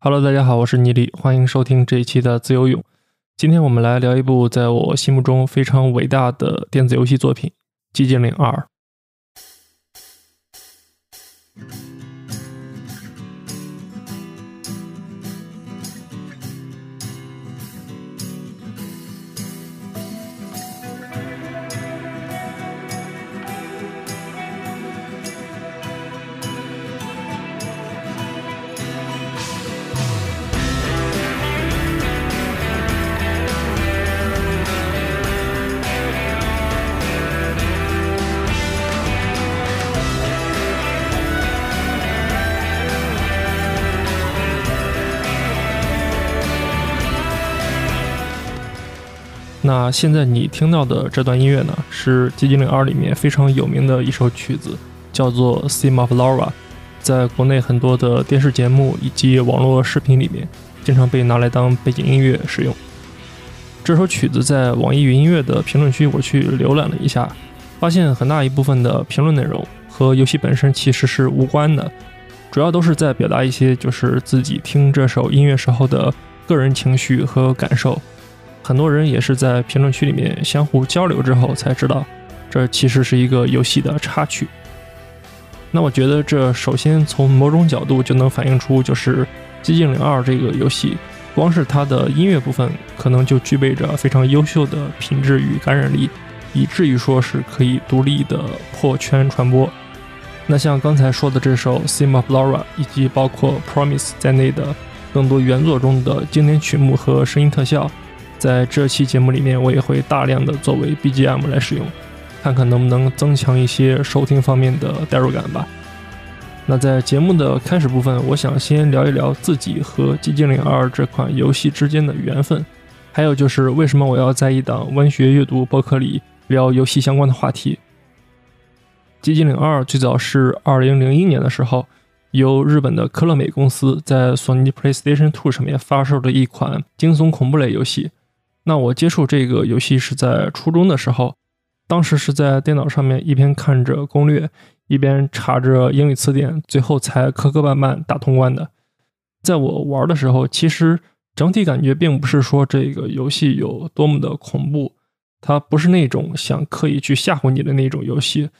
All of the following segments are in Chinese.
Hello，大家好，我是倪丽，欢迎收听这一期的自由泳。今天我们来聊一部在我心目中非常伟大的电子游戏作品《寂静岭二》。现在你听到的这段音乐呢，是《寂静岭二》里面非常有名的一首曲子，叫做《Theme of Laura》，在国内很多的电视节目以及网络视频里面，经常被拿来当背景音乐使用。这首曲子在网易云音乐的评论区，我去浏览了一下，发现很大一部分的评论内容和游戏本身其实是无关的，主要都是在表达一些就是自己听这首音乐时候的个人情绪和感受。很多人也是在评论区里面相互交流之后才知道，这其实是一个游戏的插曲。那我觉得这首先从某种角度就能反映出，就是《寂静岭二》这个游戏，光是它的音乐部分可能就具备着非常优秀的品质与感染力，以至于说是可以独立的破圈传播。那像刚才说的这首《Theme of Laura》，以及包括《Promise》在内的更多原作中的经典曲目和声音特效。在这期节目里面，我也会大量的作为 BGM 来使用，看看能不能增强一些收听方面的代入感吧。那在节目的开始部分，我想先聊一聊自己和《寂静岭二》这款游戏之间的缘分，还有就是为什么我要在一档文学阅读博客里聊游戏相关的话题。《寂静岭二》最早是2001年的时候。由日本的科乐美公司在索尼 PlayStation 2上面发售的一款惊悚恐怖类游戏。那我接触这个游戏是在初中的时候，当时是在电脑上面一边看着攻略，一边查着英语词典，最后才磕磕绊绊打通关的。在我玩的时候，其实整体感觉并不是说这个游戏有多么的恐怖，它不是那种想刻意去吓唬你的那种游戏。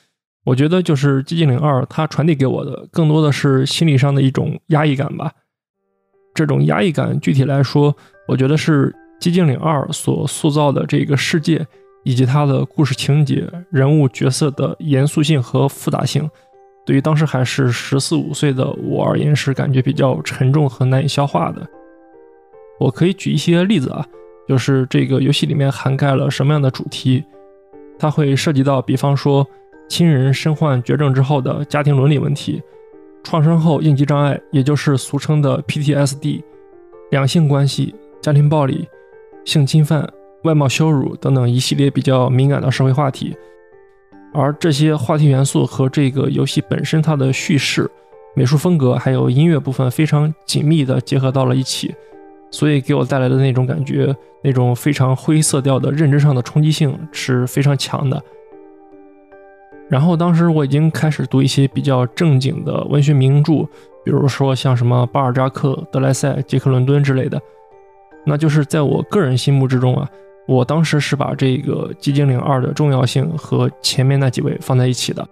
我觉得就是《寂静岭二》，它传递给我的更多的是心理上的一种压抑感吧。这种压抑感，具体来说，我觉得是。《寂静岭二》所塑造的这个世界，以及它的故事情节、人物角色的严肃性和复杂性，对于当时还是十四五岁的我而言，是感觉比较沉重和难以消化的。我可以举一些例子啊，就是这个游戏里面涵盖了什么样的主题？它会涉及到，比方说亲人身患绝症之后的家庭伦理问题，创伤后应激障碍，也就是俗称的 PTSD，两性关系、家庭暴力。性侵犯、外貌羞辱等等一系列比较敏感的社会话题，而这些话题元素和这个游戏本身它的叙事、美术风格还有音乐部分非常紧密的结合到了一起，所以给我带来的那种感觉，那种非常灰色调的认知上的冲击性是非常强的。然后当时我已经开始读一些比较正经的文学名著，比如说像什么巴尔扎克、德莱塞、杰克伦敦之类的。那就是在我个人心目之中啊，我当时是把这个《寂静岭二》的重要性和前面那几位放在一起的，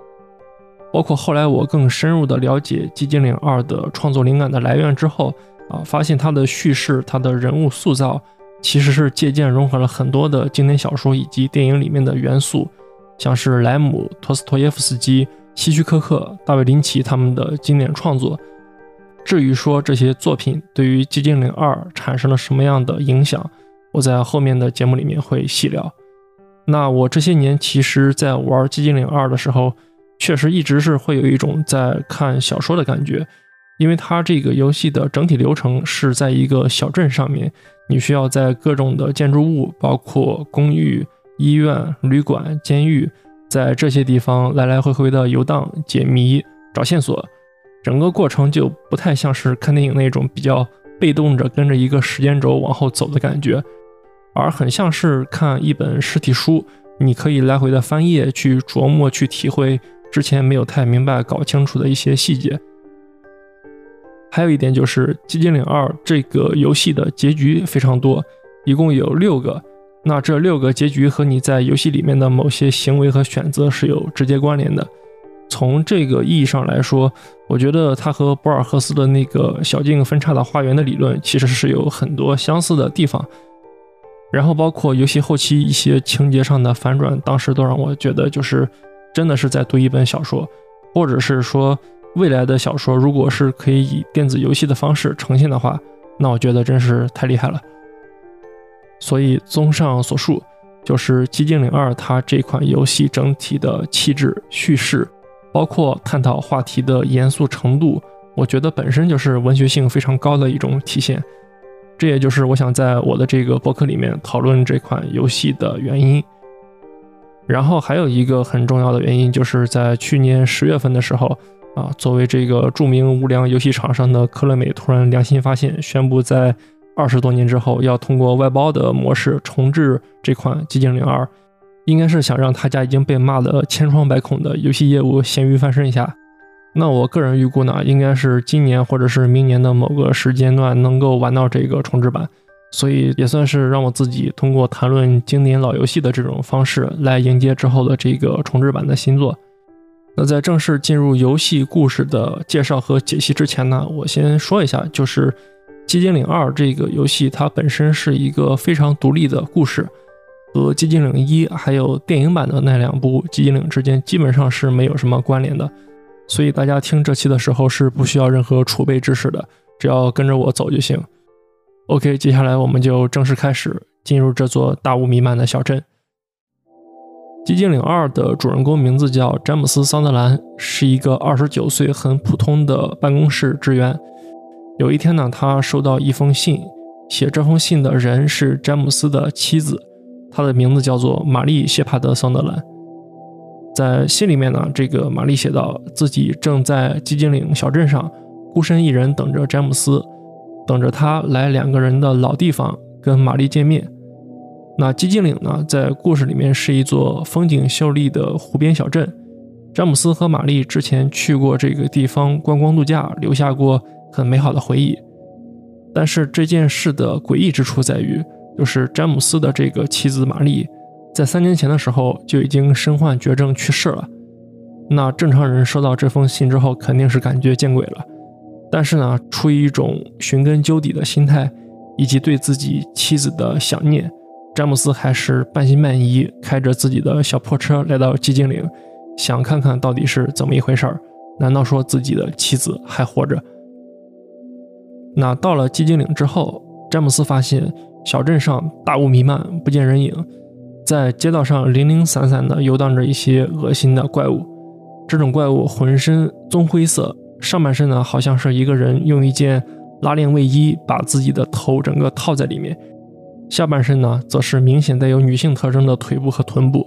包括后来我更深入的了解《寂静岭二》的创作灵感的来源之后啊，发现它的叙事、它的人物塑造其实是借鉴融合了很多的经典小说以及电影里面的元素，像是莱姆、托斯托耶夫斯基、希区柯克、大卫林奇他们的经典创作。至于说这些作品对于《寂静岭二》产生了什么样的影响，我在后面的节目里面会细聊。那我这些年其实，在玩《寂静岭二》的时候，确实一直是会有一种在看小说的感觉，因为它这个游戏的整体流程是在一个小镇上面，你需要在各种的建筑物，包括公寓、医院、旅馆、监狱，在这些地方来来回回的游荡、解谜、找线索。整个过程就不太像是看电影那种比较被动着跟着一个时间轴往后走的感觉，而很像是看一本实体书，你可以来回的翻页去琢磨、去体会之前没有太明白、搞清楚的一些细节。还有一点就是《寂静岭二》这个游戏的结局非常多，一共有六个。那这六个结局和你在游戏里面的某些行为和选择是有直接关联的。从这个意义上来说，我觉得它和博尔赫斯的那个小径分叉的花园的理论其实是有很多相似的地方。然后包括游戏后期一些情节上的反转，当时都让我觉得就是真的是在读一本小说，或者是说未来的小说如果是可以以电子游戏的方式呈现的话，那我觉得真是太厉害了。所以综上所述，就是《寂静岭二》它这款游戏整体的气质、叙事。包括探讨话题的严肃程度，我觉得本身就是文学性非常高的一种体现。这也就是我想在我的这个博客里面讨论这款游戏的原因。然后还有一个很重要的原因，就是在去年十月份的时候，啊，作为这个著名无良游戏厂商的科乐美突然良心发现，宣布在二十多年之后要通过外包的模式重置这款《寂静岭二》。应该是想让他家已经被骂得千疮百孔的游戏业务咸鱼翻身一下。那我个人预估呢，应该是今年或者是明年的某个时间段能够玩到这个重置版，所以也算是让我自己通过谈论经典老游戏的这种方式来迎接之后的这个重置版的新作。那在正式进入游戏故事的介绍和解析之前呢，我先说一下，就是《寂静岭二》这个游戏它本身是一个非常独立的故事。和《寂静岭一》还有电影版的那两部《寂静岭》之间基本上是没有什么关联的，所以大家听这期的时候是不需要任何储备知识的，只要跟着我走就行。OK，接下来我们就正式开始进入这座大雾弥漫的小镇。《寂静岭二》的主人公名字叫詹姆斯·桑德兰，是一个二十九岁很普通的办公室职员。有一天呢，他收到一封信，写这封信的人是詹姆斯的妻子。他的名字叫做玛丽·谢帕德·桑德兰。在信里面呢，这个玛丽写道，自己正在寂静岭小镇上孤身一人等着詹姆斯，等着他来两个人的老地方跟玛丽见面。那寂静岭呢，在故事里面是一座风景秀丽的湖边小镇。詹姆斯和玛丽之前去过这个地方观光度假，留下过很美好的回忆。但是这件事的诡异之处在于。就是詹姆斯的这个妻子玛丽，在三年前的时候就已经身患绝症去世了。那正常人收到这封信之后，肯定是感觉见鬼了。但是呢，出于一种寻根究底的心态，以及对自己妻子的想念，詹姆斯还是半信半疑，开着自己的小破车来到寂静岭，想看看到底是怎么一回事儿。难道说自己的妻子还活着？那到了寂静岭之后，詹姆斯发现。小镇上大雾弥漫，不见人影，在街道上零零散散地游荡着一些恶心的怪物。这种怪物浑身棕灰色，上半身呢好像是一个人用一件拉链卫衣把自己的头整个套在里面，下半身呢则是明显带有女性特征的腿部和臀部。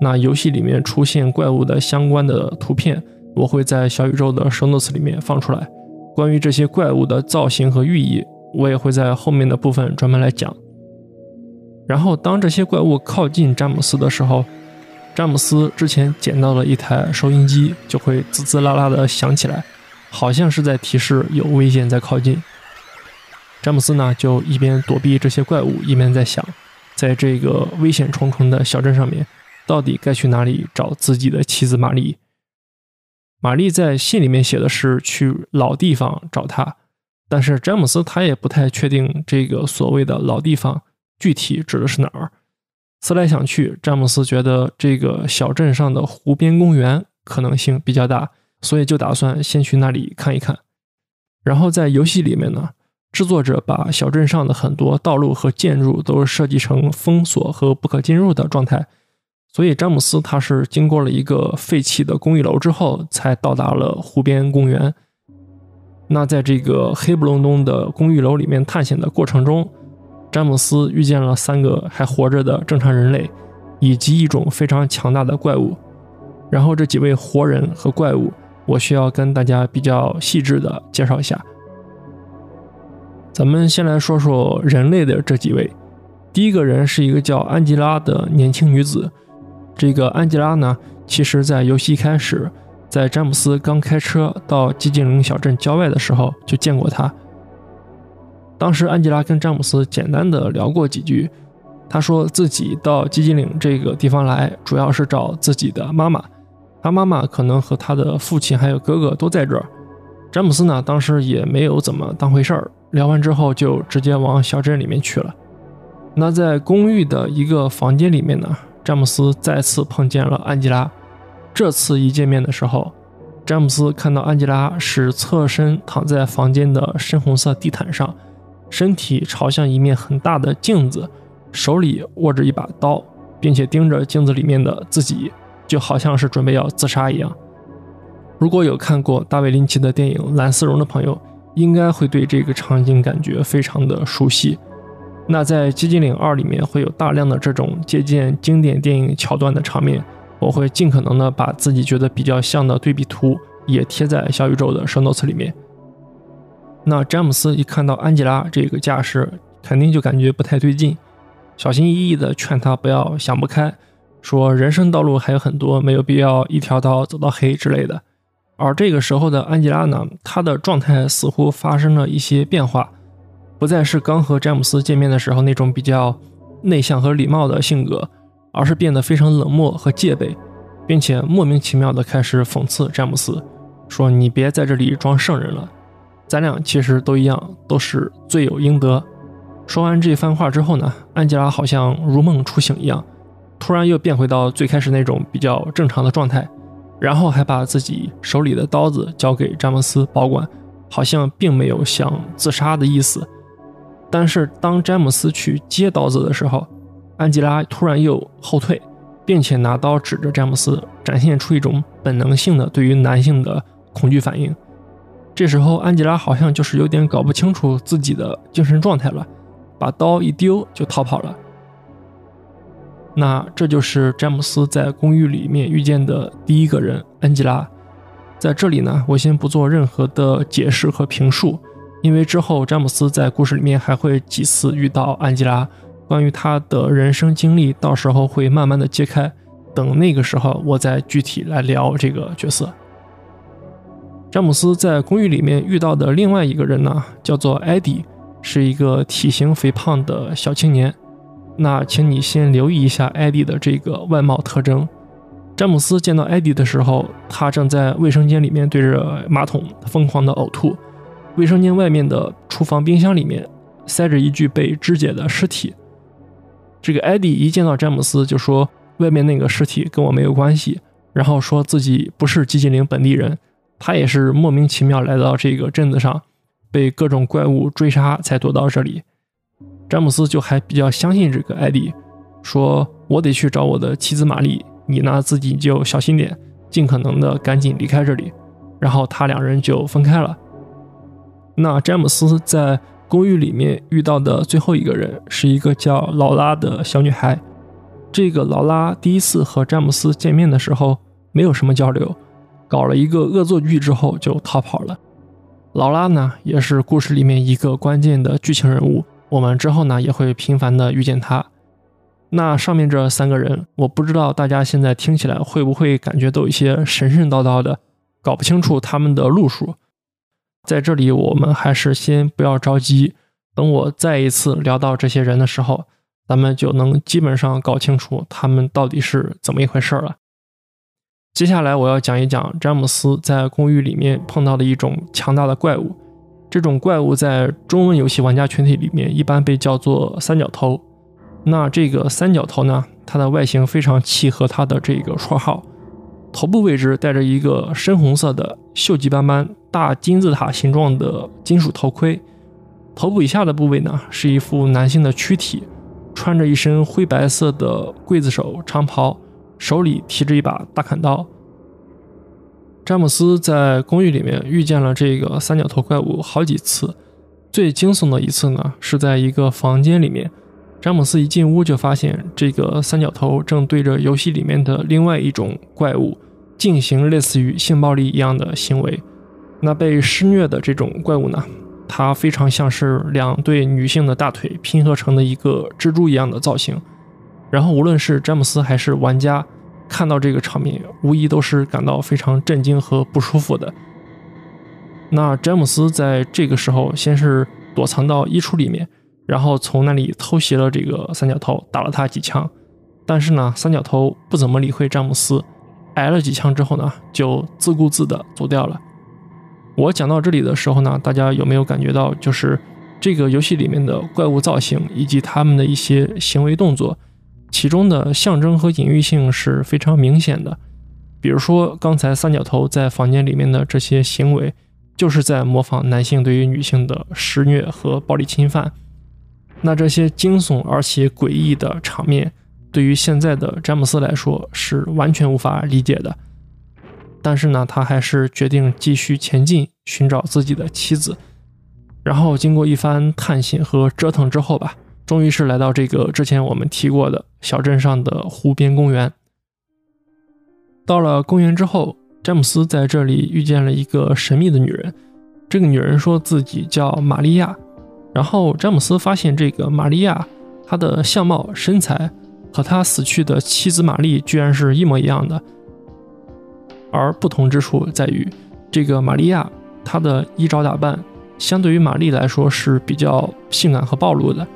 那游戏里面出现怪物的相关的图片，我会在小宇宙的 show notes 里面放出来。关于这些怪物的造型和寓意。我也会在后面的部分专门来讲。然后，当这些怪物靠近詹姆斯的时候，詹姆斯之前捡到了一台收音机，就会滋滋啦啦的响起来，好像是在提示有危险在靠近。詹姆斯呢，就一边躲避这些怪物，一边在想，在这个危险重重的小镇上面，到底该去哪里找自己的妻子玛丽？玛丽在信里面写的是去老地方找他。但是詹姆斯他也不太确定这个所谓的老地方具体指的是哪儿。思来想去，詹姆斯觉得这个小镇上的湖边公园可能性比较大，所以就打算先去那里看一看。然后在游戏里面呢，制作者把小镇上的很多道路和建筑都设计成封锁和不可进入的状态，所以詹姆斯他是经过了一个废弃的公寓楼之后，才到达了湖边公园。那在这个黑不隆冬的公寓楼里面探险的过程中，詹姆斯遇见了三个还活着的正常人类，以及一种非常强大的怪物。然后这几位活人和怪物，我需要跟大家比较细致的介绍一下。咱们先来说说人类的这几位。第一个人是一个叫安吉拉的年轻女子。这个安吉拉呢，其实在游戏一开始。在詹姆斯刚开车到寂静岭小镇郊外的时候就见过他。当时安吉拉跟詹姆斯简单的聊过几句，他说自己到寂静岭这个地方来，主要是找自己的妈妈，他妈妈可能和他的父亲还有哥哥都在这儿。詹姆斯呢，当时也没有怎么当回事儿，聊完之后就直接往小镇里面去了。那在公寓的一个房间里面呢，詹姆斯再次碰见了安吉拉。这次一见面的时候，詹姆斯看到安吉拉是侧身躺在房间的深红色地毯上，身体朝向一面很大的镜子，手里握着一把刀，并且盯着镜子里面的自己，就好像是准备要自杀一样。如果有看过大卫林奇的电影《蓝丝绒》的朋友，应该会对这个场景感觉非常的熟悉。那在《寂静岭二》里面会有大量的这种借鉴经典电影桥段的场面。我会尽可能的把自己觉得比较像的对比图也贴在小宇宙的 show notes 里面。那詹姆斯一看到安吉拉这个架势，肯定就感觉不太对劲，小心翼翼的劝他不要想不开，说人生道路还有很多，没有必要一条道走到黑之类的。而这个时候的安吉拉呢，她的状态似乎发生了一些变化，不再是刚和詹姆斯见面的时候那种比较内向和礼貌的性格。而是变得非常冷漠和戒备，并且莫名其妙的开始讽刺詹姆斯，说：“你别在这里装圣人了，咱俩其实都一样，都是罪有应得。”说完这番话之后呢，安吉拉好像如梦初醒一样，突然又变回到最开始那种比较正常的状态，然后还把自己手里的刀子交给詹姆斯保管，好像并没有想自杀的意思。但是当詹姆斯去接刀子的时候，安吉拉突然又后退，并且拿刀指着詹姆斯，展现出一种本能性的对于男性的恐惧反应。这时候，安吉拉好像就是有点搞不清楚自己的精神状态了，把刀一丢就逃跑了。那这就是詹姆斯在公寓里面遇见的第一个人——安吉拉。在这里呢，我先不做任何的解释和评述，因为之后詹姆斯在故事里面还会几次遇到安吉拉。关于他的人生经历，到时候会慢慢的揭开，等那个时候我再具体来聊这个角色。詹姆斯在公寓里面遇到的另外一个人呢，叫做艾迪，是一个体型肥胖的小青年。那请你先留意一下艾迪的这个外貌特征。詹姆斯见到艾迪的时候，他正在卫生间里面对着马桶疯狂的呕吐，卫生间外面的厨房冰箱里面塞着一具被肢解的尸体。这个艾迪一见到詹姆斯就说：“外面那个尸体跟我没有关系。”然后说自己不是寂静岭本地人，他也是莫名其妙来到这个镇子上，被各种怪物追杀才躲到这里。詹姆斯就还比较相信这个艾迪，说：“我得去找我的妻子玛丽，你呢自己就小心点，尽可能的赶紧离开这里。”然后他两人就分开了。那詹姆斯在。公寓里面遇到的最后一个人是一个叫劳拉的小女孩。这个劳拉第一次和詹姆斯见面的时候没有什么交流，搞了一个恶作剧之后就逃跑了。劳拉呢，也是故事里面一个关键的剧情人物，我们之后呢也会频繁的遇见她。那上面这三个人，我不知道大家现在听起来会不会感觉都有一些神神叨叨的，搞不清楚他们的路数。在这里，我们还是先不要着急，等我再一次聊到这些人的时候，咱们就能基本上搞清楚他们到底是怎么一回事了。接下来我要讲一讲詹姆斯在公寓里面碰到的一种强大的怪物，这种怪物在中文游戏玩家群体里面一般被叫做三角头。那这个三角头呢，它的外形非常契合它的这个绰号。头部位置带着一个深红色的锈迹斑斑大金字塔形状的金属头盔，头部以下的部位呢是一副男性的躯体，穿着一身灰白色的刽子手长袍，手里提着一把大砍刀。詹姆斯在公寓里面遇见了这个三角头怪物好几次，最惊悚的一次呢是在一个房间里面。詹姆斯一进屋就发现这个三角头正对着游戏里面的另外一种怪物进行类似于性暴力一样的行为。那被施虐的这种怪物呢，它非常像是两对女性的大腿拼合成的一个蜘蛛一样的造型。然后无论是詹姆斯还是玩家，看到这个场面，无疑都是感到非常震惊和不舒服的。那詹姆斯在这个时候先是躲藏到衣橱里面，然后从那里偷袭了这个三角头，打了他几枪。但是呢，三角头不怎么理会詹姆斯，挨了几枪之后呢，就自顾自的走掉了。我讲到这里的时候呢，大家有没有感觉到，就是这个游戏里面的怪物造型以及他们的一些行为动作，其中的象征和隐喻性是非常明显的。比如说刚才三角头在房间里面的这些行为。就是在模仿男性对于女性的施虐和暴力侵犯。那这些惊悚而且诡异的场面，对于现在的詹姆斯来说是完全无法理解的。但是呢，他还是决定继续前进，寻找自己的妻子。然后经过一番探险和折腾之后吧，终于是来到这个之前我们提过的小镇上的湖边公园。到了公园之后。詹姆斯在这里遇见了一个神秘的女人，这个女人说自己叫玛利亚。然后詹姆斯发现，这个玛利亚她的相貌、身材和他死去的妻子玛丽居然是一模一样的。而不同之处在于，这个玛利亚她的衣着打扮相对于玛丽来说是比较性感和暴露的。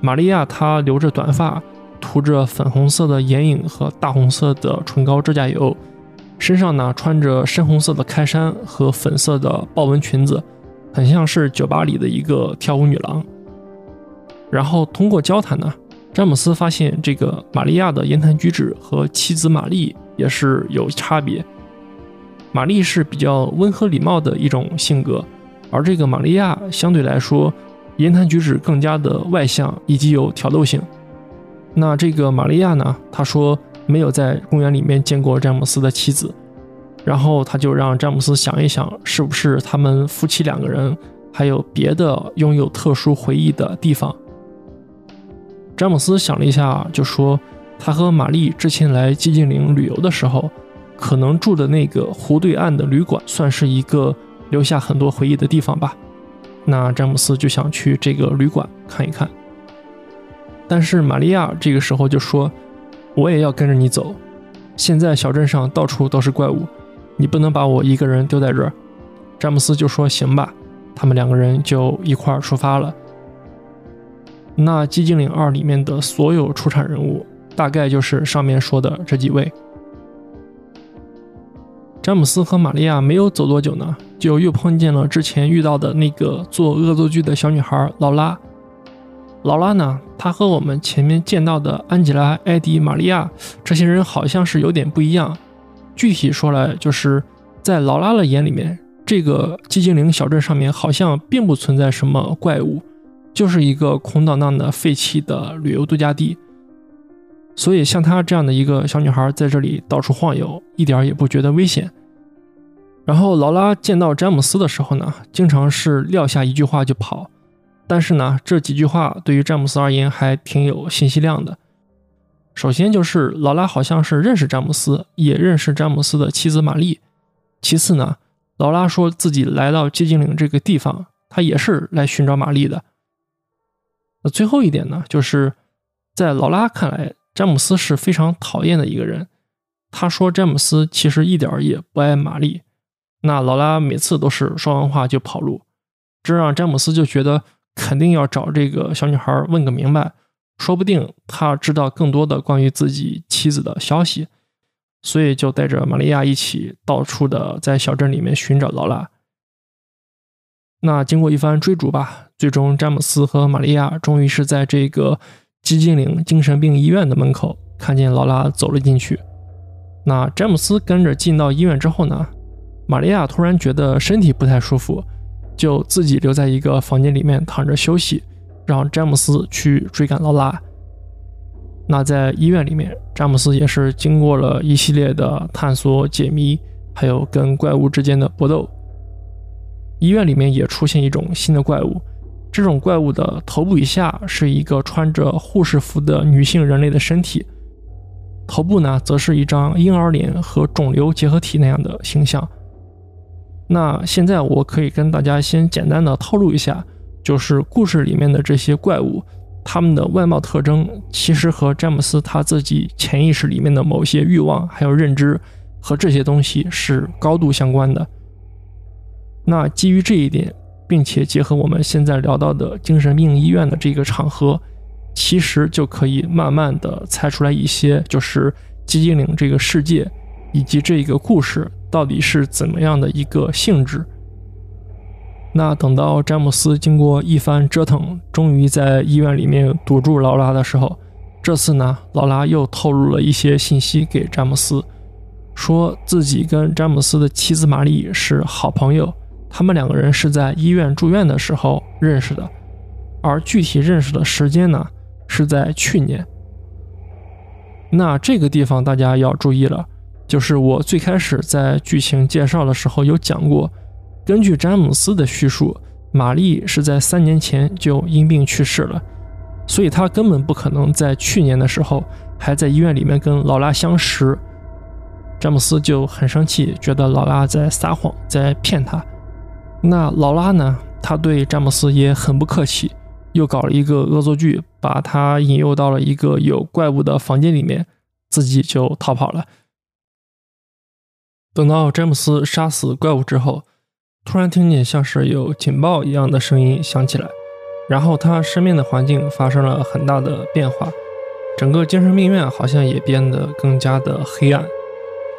玛利亚她留着短发，涂着粉红色的眼影和大红色的唇膏指甲油。身上呢穿着深红色的开衫和粉色的豹纹裙子，很像是酒吧里的一个跳舞女郎。然后通过交谈呢，詹姆斯发现这个玛利亚的言谈举止和妻子玛丽也是有差别。玛丽是比较温和礼貌的一种性格，而这个玛利亚相对来说言谈举止更加的外向以及有挑逗性。那这个玛利亚呢，她说。没有在公园里面见过詹姆斯的妻子，然后他就让詹姆斯想一想，是不是他们夫妻两个人还有别的拥有特殊回忆的地方。詹姆斯想了一下，就说他和玛丽之前来寂静岭旅游的时候，可能住的那个湖对岸的旅馆，算是一个留下很多回忆的地方吧。那詹姆斯就想去这个旅馆看一看，但是玛利亚这个时候就说。我也要跟着你走。现在小镇上到处都是怪物，你不能把我一个人丢在这儿。詹姆斯就说：“行吧。”他们两个人就一块儿出发了。那《寂静岭二》里面的所有出场人物，大概就是上面说的这几位。詹姆斯和玛利亚没有走多久呢，就又碰见了之前遇到的那个做恶作剧的小女孩劳拉。劳拉呢？她和我们前面见到的安吉拉、艾迪、玛利亚这些人好像是有点不一样。具体说来，就是在劳拉的眼里面，这个寂静岭小镇上面好像并不存在什么怪物，就是一个空荡荡的废弃的旅游度假地。所以，像她这样的一个小女孩在这里到处晃悠，一点也不觉得危险。然后，劳拉见到詹姆斯的时候呢，经常是撂下一句话就跑。但是呢，这几句话对于詹姆斯而言还挺有信息量的。首先就是劳拉好像是认识詹姆斯，也认识詹姆斯的妻子玛丽。其次呢，劳拉说自己来到寂静岭这个地方，她也是来寻找玛丽的。那最后一点呢，就是在劳拉看来，詹姆斯是非常讨厌的一个人。他说詹姆斯其实一点也不爱玛丽。那劳拉每次都是说完话就跑路，这让詹姆斯就觉得。肯定要找这个小女孩问个明白，说不定他知道更多的关于自己妻子的消息，所以就带着玛利亚一起到处的在小镇里面寻找劳拉。那经过一番追逐吧，最终詹姆斯和玛利亚终于是在这个寂静岭精神病医院的门口看见劳拉走了进去。那詹姆斯跟着进到医院之后呢，玛利亚突然觉得身体不太舒服。就自己留在一个房间里面躺着休息，让詹姆斯去追赶劳拉。那在医院里面，詹姆斯也是经过了一系列的探索、解谜，还有跟怪物之间的搏斗。医院里面也出现一种新的怪物，这种怪物的头部以下是一个穿着护士服的女性人类的身体，头部呢则是一张婴儿脸和肿瘤结合体那样的形象。那现在我可以跟大家先简单的透露一下，就是故事里面的这些怪物，他们的外貌特征其实和詹姆斯他自己潜意识里面的某些欲望还有认知和这些东西是高度相关的。那基于这一点，并且结合我们现在聊到的精神病医院的这个场合，其实就可以慢慢的猜出来一些，就是寂静岭这个世界以及这个故事到底是怎么样的一个性质。那等到詹姆斯经过一番折腾，终于在医院里面堵住劳拉的时候，这次呢，劳拉又透露了一些信息给詹姆斯，说自己跟詹姆斯的妻子玛丽是好朋友，他们两个人是在医院住院的时候认识的，而具体认识的时间呢，是在去年。那这个地方大家要注意了，就是我最开始在剧情介绍的时候有讲过。根据詹姆斯的叙述，玛丽是在三年前就因病去世了，所以他根本不可能在去年的时候还在医院里面跟劳拉相识。詹姆斯就很生气，觉得劳拉在撒谎，在骗他。那劳拉呢？他对詹姆斯也很不客气，又搞了一个恶作剧，把他引诱到了一个有怪物的房间里面，自己就逃跑了。等到詹姆斯杀死怪物之后。突然听见像是有警报一样的声音响起来，然后他身边的环境发生了很大的变化，整个精神病院好像也变得更加的黑暗，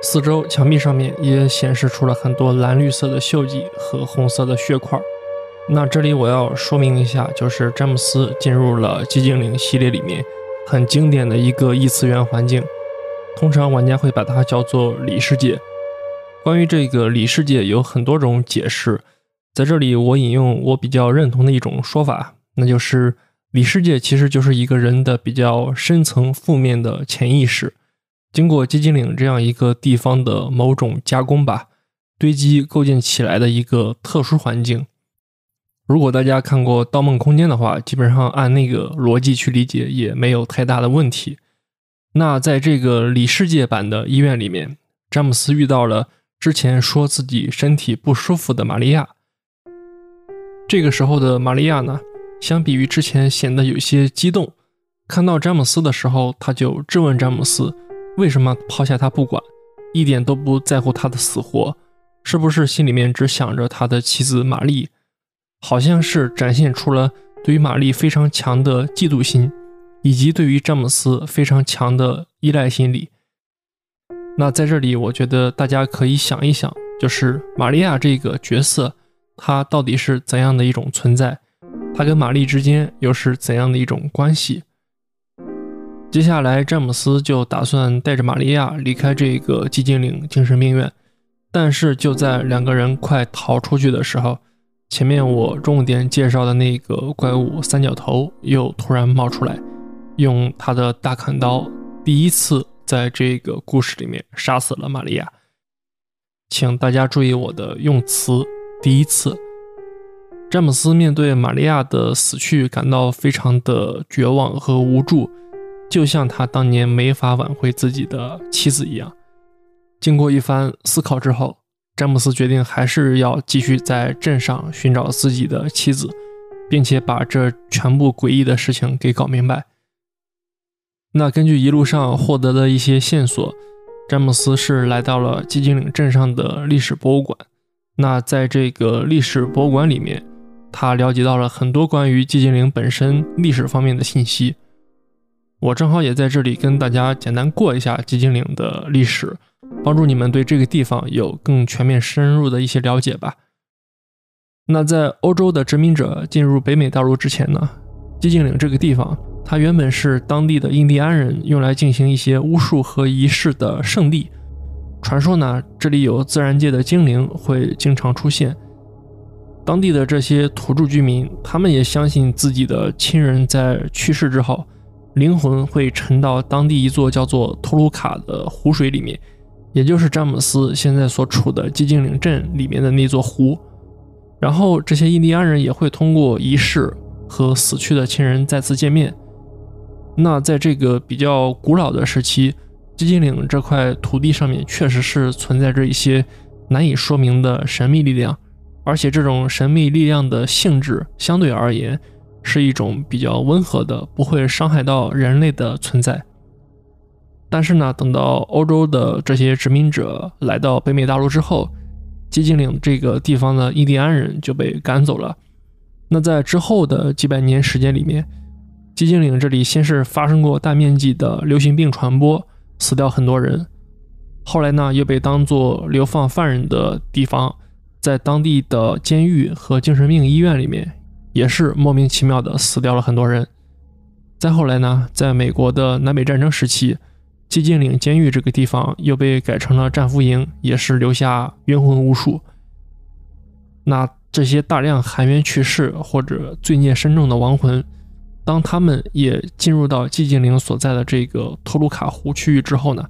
四周墙壁上面也显示出了很多蓝绿色的锈迹和红色的血块。那这里我要说明一下，就是詹姆斯进入了寂静岭系列里面很经典的一个异次元环境，通常玩家会把它叫做里世界。关于这个里世界有很多种解释，在这里我引用我比较认同的一种说法，那就是里世界其实就是一个人的比较深层负面的潜意识，经过寂静岭这样一个地方的某种加工吧，堆积构建起来的一个特殊环境。如果大家看过《盗梦空间》的话，基本上按那个逻辑去理解也没有太大的问题。那在这个里世界版的医院里面，詹姆斯遇到了。之前说自己身体不舒服的玛利亚，这个时候的玛利亚呢，相比于之前显得有些激动。看到詹姆斯的时候，他就质问詹姆斯为什么抛下他不管，一点都不在乎他的死活，是不是心里面只想着他的妻子玛丽？好像是展现出了对于玛丽非常强的嫉妒心，以及对于詹姆斯非常强的依赖心理。那在这里，我觉得大家可以想一想，就是玛利亚这个角色，她到底是怎样的一种存在？她跟玛丽之间又是怎样的一种关系？接下来，詹姆斯就打算带着玛利亚离开这个寂静岭精神病院，但是就在两个人快逃出去的时候，前面我重点介绍的那个怪物三角头又突然冒出来，用他的大砍刀，第一次。在这个故事里面，杀死了玛利亚。请大家注意我的用词。第一次，詹姆斯面对玛利亚的死去感到非常的绝望和无助，就像他当年没法挽回自己的妻子一样。经过一番思考之后，詹姆斯决定还是要继续在镇上寻找自己的妻子，并且把这全部诡异的事情给搞明白。那根据一路上获得的一些线索，詹姆斯是来到了寂静岭镇上的历史博物馆。那在这个历史博物馆里面，他了解到了很多关于寂静岭本身历史方面的信息。我正好也在这里跟大家简单过一下寂静岭的历史，帮助你们对这个地方有更全面深入的一些了解吧。那在欧洲的殖民者进入北美大陆之前呢，寂静岭这个地方。它原本是当地的印第安人用来进行一些巫术和仪式的圣地。传说呢，这里有自然界的精灵会经常出现。当地的这些土著居民，他们也相信自己的亲人在去世之后，灵魂会沉到当地一座叫做托鲁卡的湖水里面，也就是詹姆斯现在所处的寂静岭镇里面的那座湖。然后这些印第安人也会通过仪式和死去的亲人再次见面。那在这个比较古老的时期，寂静岭这块土地上面确实是存在着一些难以说明的神秘力量，而且这种神秘力量的性质相对而言是一种比较温和的，不会伤害到人类的存在。但是呢，等到欧洲的这些殖民者来到北美大陆之后，寂静岭这个地方的印第安人就被赶走了。那在之后的几百年时间里面，寂静岭这里先是发生过大面积的流行病传播，死掉很多人。后来呢，又被当作流放犯人的地方，在当地的监狱和精神病医院里面，也是莫名其妙的死掉了很多人。再后来呢，在美国的南北战争时期。寂静岭监狱这个地方又被改成了战俘营，也是留下冤魂无数。那这些大量含冤去世或者罪孽深重的亡魂，当他们也进入到寂静岭所在的这个托鲁卡湖区域之后呢，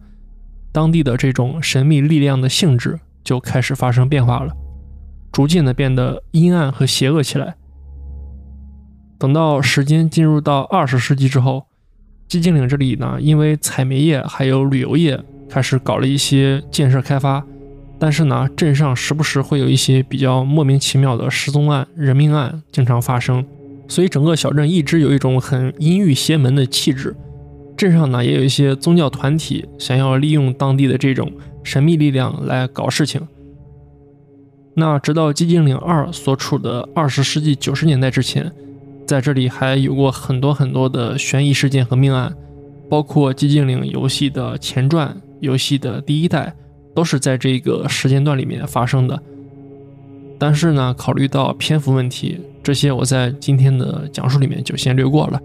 当地的这种神秘力量的性质就开始发生变化了，逐渐的变得阴暗和邪恶起来。等到时间进入到二十世纪之后。寂静岭这里呢，因为采煤业还有旅游业开始搞了一些建设开发，但是呢，镇上时不时会有一些比较莫名其妙的失踪案、人命案经常发生，所以整个小镇一直有一种很阴郁邪门的气质。镇上呢，也有一些宗教团体想要利用当地的这种神秘力量来搞事情。那直到寂静岭二所处的二十世纪九十年代之前。在这里还有过很多很多的悬疑事件和命案，包括寂静岭游戏的前传、游戏的第一代，都是在这个时间段里面发生的。但是呢，考虑到篇幅问题，这些我在今天的讲述里面就先略过了。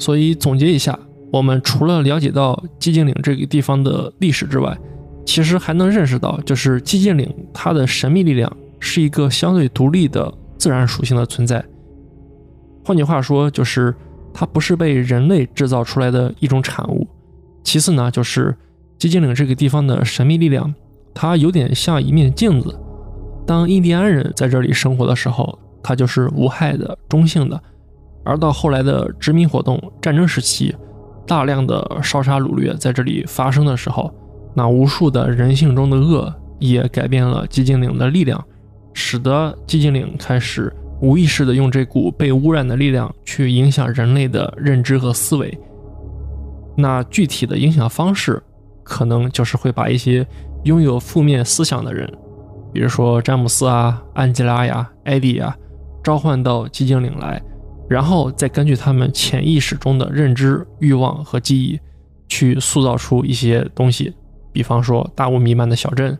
所以总结一下，我们除了了解到寂静岭这个地方的历史之外，其实还能认识到，就是寂静岭它的神秘力量是一个相对独立的自然属性的存在。换句话说，就是它不是被人类制造出来的一种产物。其次呢，就是寂静岭这个地方的神秘力量，它有点像一面镜子。当印第安人在这里生活的时候，它就是无害的、中性的；而到后来的殖民活动、战争时期，大量的烧杀掳掠在这里发生的时候，那无数的人性中的恶也改变了寂静岭的力量，使得寂静岭开始。无意识的用这股被污染的力量去影响人类的认知和思维，那具体的影响方式，可能就是会把一些拥有负面思想的人，比如说詹姆斯啊、安吉拉呀、艾迪呀，召唤到寂静岭来，然后再根据他们潜意识中的认知、欲望和记忆，去塑造出一些东西，比方说大雾弥漫的小镇、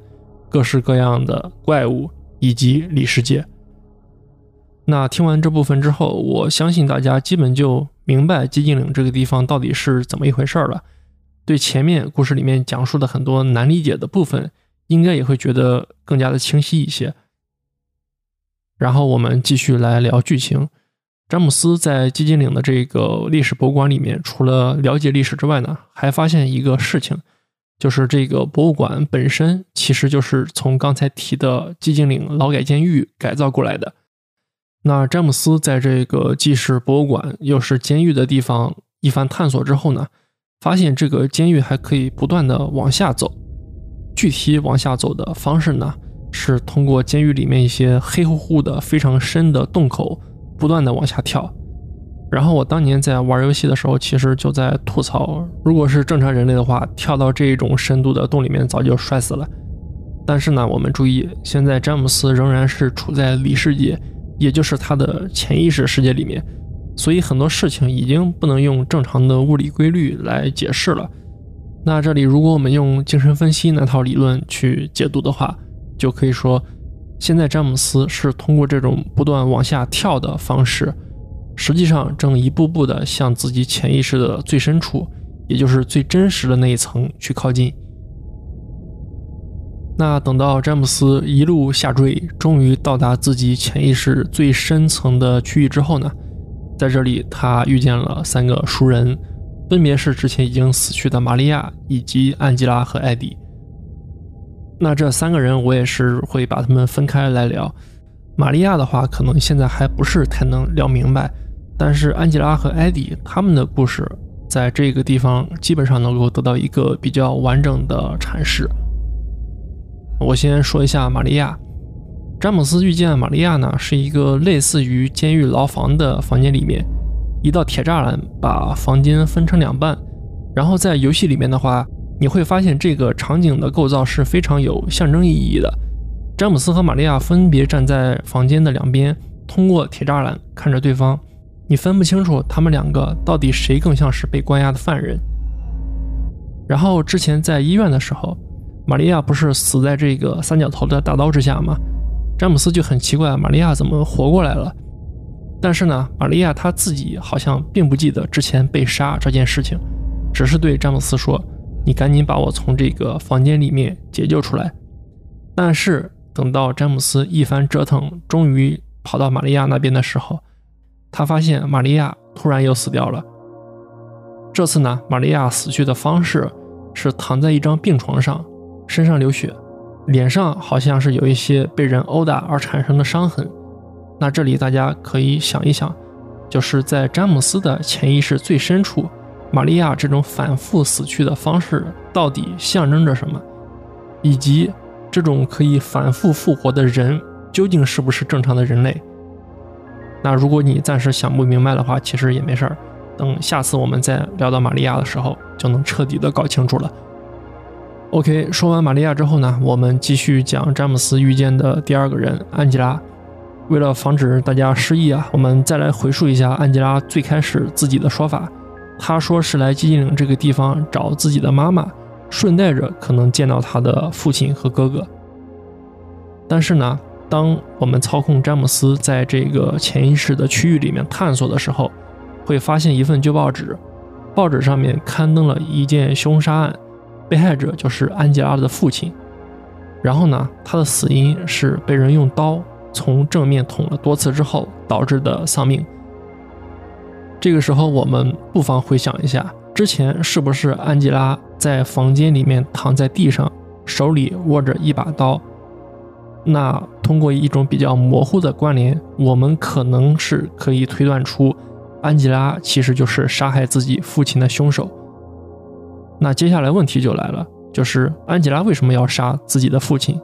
各式各样的怪物以及里世界。那听完这部分之后，我相信大家基本就明白寂静岭这个地方到底是怎么一回事了。对前面故事里面讲述的很多难理解的部分，应该也会觉得更加的清晰一些。然后我们继续来聊剧情。詹姆斯在寂静岭的这个历史博物馆里面，除了了解历史之外呢，还发现一个事情，就是这个博物馆本身其实就是从刚才提的寂静岭劳改监狱改造过来的。那詹姆斯在这个既是博物馆又是监狱的地方一番探索之后呢，发现这个监狱还可以不断的往下走。具体往下走的方式呢，是通过监狱里面一些黑乎乎的、非常深的洞口，不断的往下跳。然后我当年在玩游戏的时候，其实就在吐槽，如果是正常人类的话，跳到这种深度的洞里面，早就摔死了。但是呢，我们注意，现在詹姆斯仍然是处在里世界。也就是他的潜意识世界里面，所以很多事情已经不能用正常的物理规律来解释了。那这里，如果我们用精神分析那套理论去解读的话，就可以说，现在詹姆斯是通过这种不断往下跳的方式，实际上正一步步的向自己潜意识的最深处，也就是最真实的那一层去靠近。那等到詹姆斯一路下坠，终于到达自己潜意识最深层的区域之后呢，在这里他遇见了三个熟人，分别是之前已经死去的玛利亚以及安吉拉和艾迪。那这三个人我也是会把他们分开来聊。玛利亚的话，可能现在还不是太能聊明白，但是安吉拉和艾迪他们的故事，在这个地方基本上能够得到一个比较完整的阐释。我先说一下玛利亚，詹姆斯遇见玛利亚呢，是一个类似于监狱牢房的房间里面，一道铁栅栏把房间分成两半。然后在游戏里面的话，你会发现这个场景的构造是非常有象征意义的。詹姆斯和玛利亚分别站在房间的两边，通过铁栅栏看着对方，你分不清楚他们两个到底谁更像是被关押的犯人。然后之前在医院的时候，玛利亚不是死在这个三角头的大刀之下吗？詹姆斯就很奇怪，玛利亚怎么活过来了？但是呢，玛利亚她自己好像并不记得之前被杀这件事情，只是对詹姆斯说：“你赶紧把我从这个房间里面解救出来。”但是。等到詹姆斯一番折腾，终于跑到玛利亚那边的时候，他发现玛利亚突然又死掉了。这次呢，玛利亚死去的方式是躺在一张病床上，身上流血，脸上好像是有一些被人殴打而产生的伤痕。那这里大家可以想一想，就是在詹姆斯的潜意识最深处，玛利亚这种反复死去的方式到底象征着什么，以及。这种可以反复复活的人，究竟是不是正常的人类？那如果你暂时想不明白的话，其实也没事儿，等下次我们再聊到玛利亚的时候，就能彻底的搞清楚了。OK，说完玛利亚之后呢，我们继续讲詹姆斯遇见的第二个人安吉拉。为了防止大家失忆啊，我们再来回述一下安吉拉最开始自己的说法。他说是来寂静岭这个地方找自己的妈妈。顺带着可能见到他的父亲和哥哥，但是呢，当我们操控詹姆斯在这个潜意识的区域里面探索的时候，会发现一份旧报纸，报纸上面刊登了一件凶杀案，被害者就是安吉拉的父亲，然后呢，他的死因是被人用刀从正面捅了多次之后导致的丧命。这个时候，我们不妨回想一下。之前是不是安吉拉在房间里面躺在地上，手里握着一把刀？那通过一种比较模糊的关联，我们可能是可以推断出，安吉拉其实就是杀害自己父亲的凶手。那接下来问题就来了，就是安吉拉为什么要杀自己的父亲？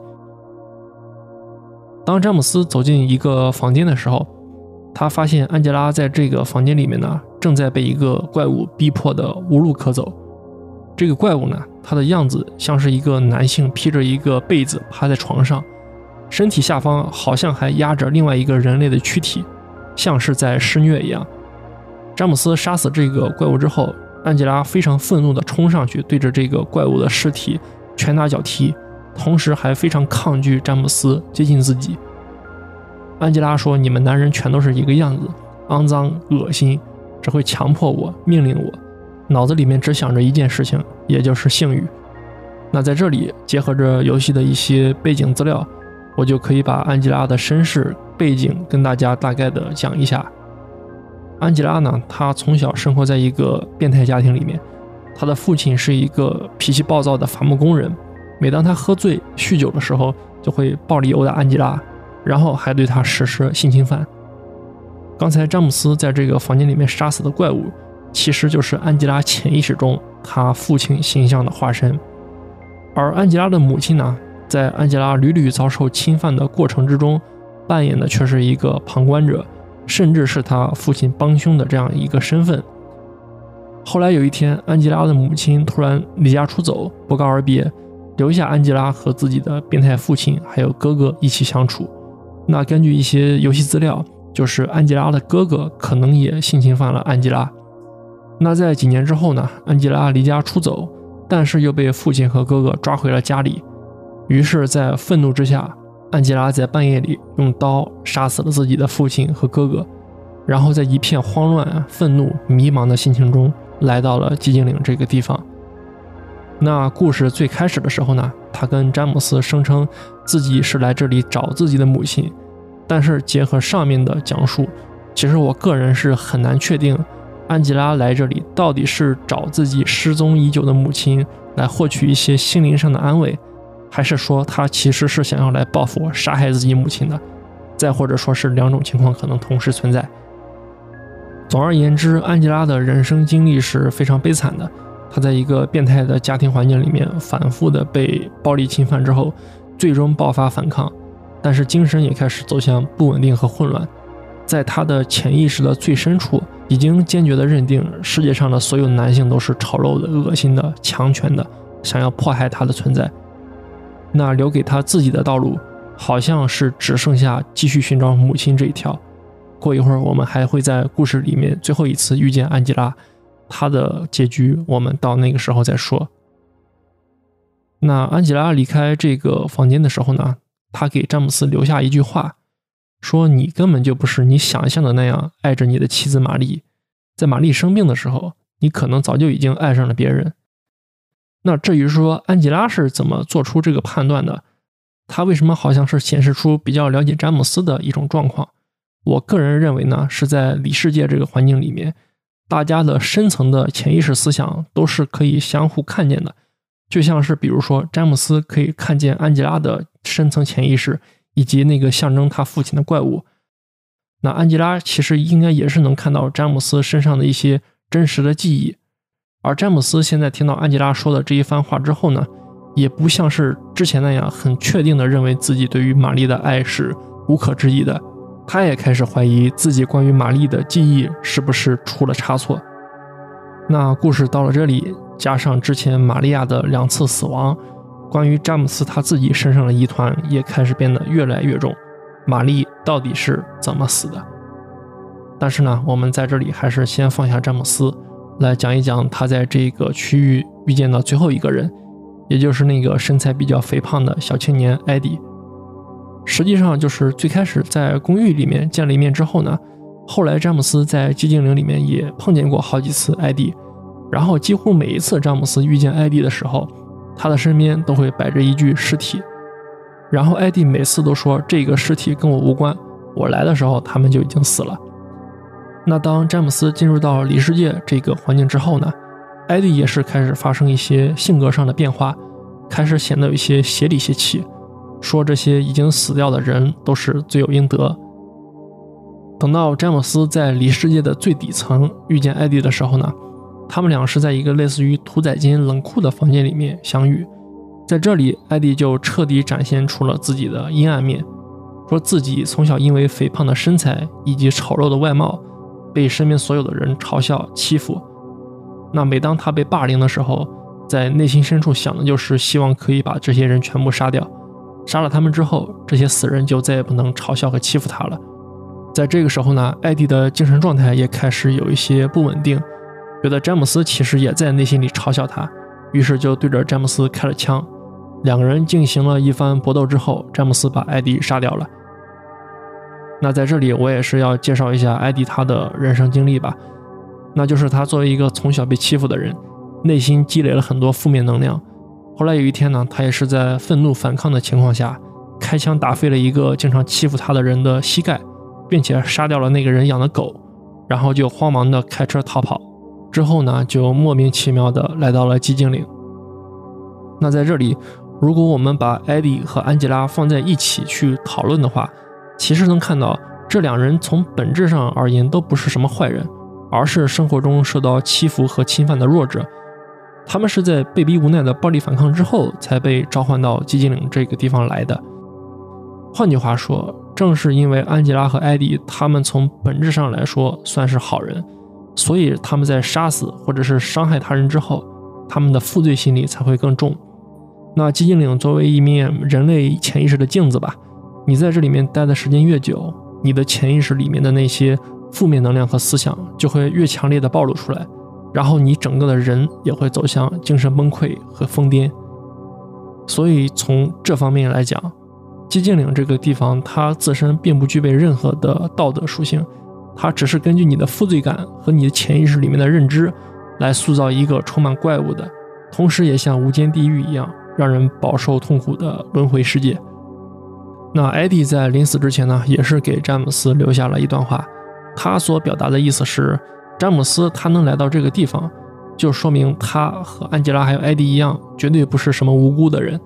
当詹姆斯走进一个房间的时候。他发现安吉拉在这个房间里面呢，正在被一个怪物逼迫的无路可走。这个怪物呢，它的样子像是一个男性披着一个被子趴在床上，身体下方好像还压着另外一个人类的躯体，像是在施虐一样。詹姆斯杀死这个怪物之后，安吉拉非常愤怒地冲上去，对着这个怪物的尸体拳打脚踢，同时还非常抗拒詹姆斯接近自己。安吉拉说：“你们男人全都是一个样子，肮脏、恶心，只会强迫我、命令我，脑子里面只想着一件事情，也就是性欲。”那在这里结合着游戏的一些背景资料，我就可以把安吉拉的身世背景跟大家大概的讲一下。安吉拉呢，她从小生活在一个变态家庭里面，她的父亲是一个脾气暴躁的伐木工人，每当他喝醉酗酒的时候，就会暴力殴打安吉拉。然后还对他实施性侵犯。刚才詹姆斯在这个房间里面杀死的怪物，其实就是安吉拉潜意识中他父亲形象的化身。而安吉拉的母亲呢，在安吉拉屡屡遭受侵犯的过程之中，扮演的却是一个旁观者，甚至是他父亲帮凶的这样一个身份。后来有一天，安吉拉的母亲突然离家出走，不告而别，留下安吉拉和自己的变态父亲还有哥哥一起相处。那根据一些游戏资料，就是安吉拉的哥哥可能也性侵犯了安吉拉。那在几年之后呢？安吉拉离家出走，但是又被父亲和哥哥抓回了家里。于是，在愤怒之下，安吉拉在半夜里用刀杀死了自己的父亲和哥哥，然后在一片慌乱、愤怒、迷茫的心情中，来到了寂静岭这个地方。那故事最开始的时候呢，他跟詹姆斯声称自己是来这里找自己的母亲，但是结合上面的讲述，其实我个人是很难确定，安吉拉来这里到底是找自己失踪已久的母亲来获取一些心灵上的安慰，还是说他其实是想要来报复我杀害自己母亲的，再或者说是两种情况可能同时存在。总而言之，安吉拉的人生经历是非常悲惨的。他在一个变态的家庭环境里面反复的被暴力侵犯之后，最终爆发反抗，但是精神也开始走向不稳定和混乱。在他的潜意识的最深处，已经坚决地认定世界上的所有男性都是丑陋的、恶心的、强权的，想要迫害他的存在。那留给他自己的道路，好像是只剩下继续寻找母亲这一条。过一会儿，我们还会在故事里面最后一次遇见安吉拉，她的结局我们到那个时候再说。那安吉拉离开这个房间的时候呢，她给詹姆斯留下一句话。说你根本就不是你想象的那样爱着你的妻子玛丽，在玛丽生病的时候，你可能早就已经爱上了别人。那至于说安吉拉是怎么做出这个判断的，她为什么好像是显示出比较了解詹姆斯的一种状况？我个人认为呢，是在里世界这个环境里面，大家的深层的潜意识思想都是可以相互看见的，就像是比如说詹姆斯可以看见安吉拉的深层潜意识。以及那个象征他父亲的怪物，那安吉拉其实应该也是能看到詹姆斯身上的一些真实的记忆，而詹姆斯现在听到安吉拉说的这一番话之后呢，也不像是之前那样很确定的认为自己对于玛丽的爱是无可置疑的，他也开始怀疑自己关于玛丽的记忆是不是出了差错。那故事到了这里，加上之前玛利亚的两次死亡。关于詹姆斯他自己身上的疑团也开始变得越来越重，玛丽到底是怎么死的？但是呢，我们在这里还是先放下詹姆斯，来讲一讲他在这个区域遇见的最后一个人，也就是那个身材比较肥胖的小青年艾迪。实际上，就是最开始在公寓里面见了一面之后呢，后来詹姆斯在寂静岭里面也碰见过好几次艾迪，然后几乎每一次詹姆斯遇见艾迪的时候。他的身边都会摆着一具尸体，然后艾迪每次都说这个尸体跟我无关，我来的时候他们就已经死了。那当詹姆斯进入到里世界这个环境之后呢，艾迪也是开始发生一些性格上的变化，开始显得有一些邪里邪气，说这些已经死掉的人都是罪有应得。等到詹姆斯在里世界的最底层遇见艾迪的时候呢？他们俩是在一个类似于屠宰间冷酷的房间里面相遇，在这里，艾迪就彻底展现出了自己的阴暗面，说自己从小因为肥胖的身材以及丑陋的外貌，被身边所有的人嘲笑欺负。那每当他被霸凌的时候，在内心深处想的就是希望可以把这些人全部杀掉，杀了他们之后，这些死人就再也不能嘲笑和欺负他了。在这个时候呢，艾迪的精神状态也开始有一些不稳定。觉得詹姆斯其实也在内心里嘲笑他，于是就对着詹姆斯开了枪。两个人进行了一番搏斗之后，詹姆斯把艾迪杀掉了。那在这里，我也是要介绍一下艾迪他的人生经历吧。那就是他作为一个从小被欺负的人，内心积累了很多负面能量。后来有一天呢，他也是在愤怒反抗的情况下，开枪打飞了一个经常欺负他的人的膝盖，并且杀掉了那个人养的狗，然后就慌忙的开车逃跑。之后呢，就莫名其妙的来到了寂静岭。那在这里，如果我们把艾迪和安吉拉放在一起去讨论的话，其实能看到这两人从本质上而言都不是什么坏人，而是生活中受到欺负和侵犯的弱者。他们是在被逼无奈的暴力反抗之后，才被召唤到寂静岭这个地方来的。换句话说，正是因为安吉拉和艾迪，他们从本质上来说算是好人。所以他们在杀死或者是伤害他人之后，他们的负罪心理才会更重。那寂静岭作为一面人类潜意识的镜子吧，你在这里面待的时间越久，你的潜意识里面的那些负面能量和思想就会越强烈的暴露出来，然后你整个的人也会走向精神崩溃和疯癫。所以从这方面来讲，寂静岭这个地方它自身并不具备任何的道德属性。它只是根据你的负罪感和你的潜意识里面的认知，来塑造一个充满怪物的，同时也像无间地狱一样让人饱受痛苦的轮回世界。那艾迪在临死之前呢，也是给詹姆斯留下了一段话，他所表达的意思是，詹姆斯他能来到这个地方，就说明他和安吉拉还有艾迪一样，绝对不是什么无辜的人。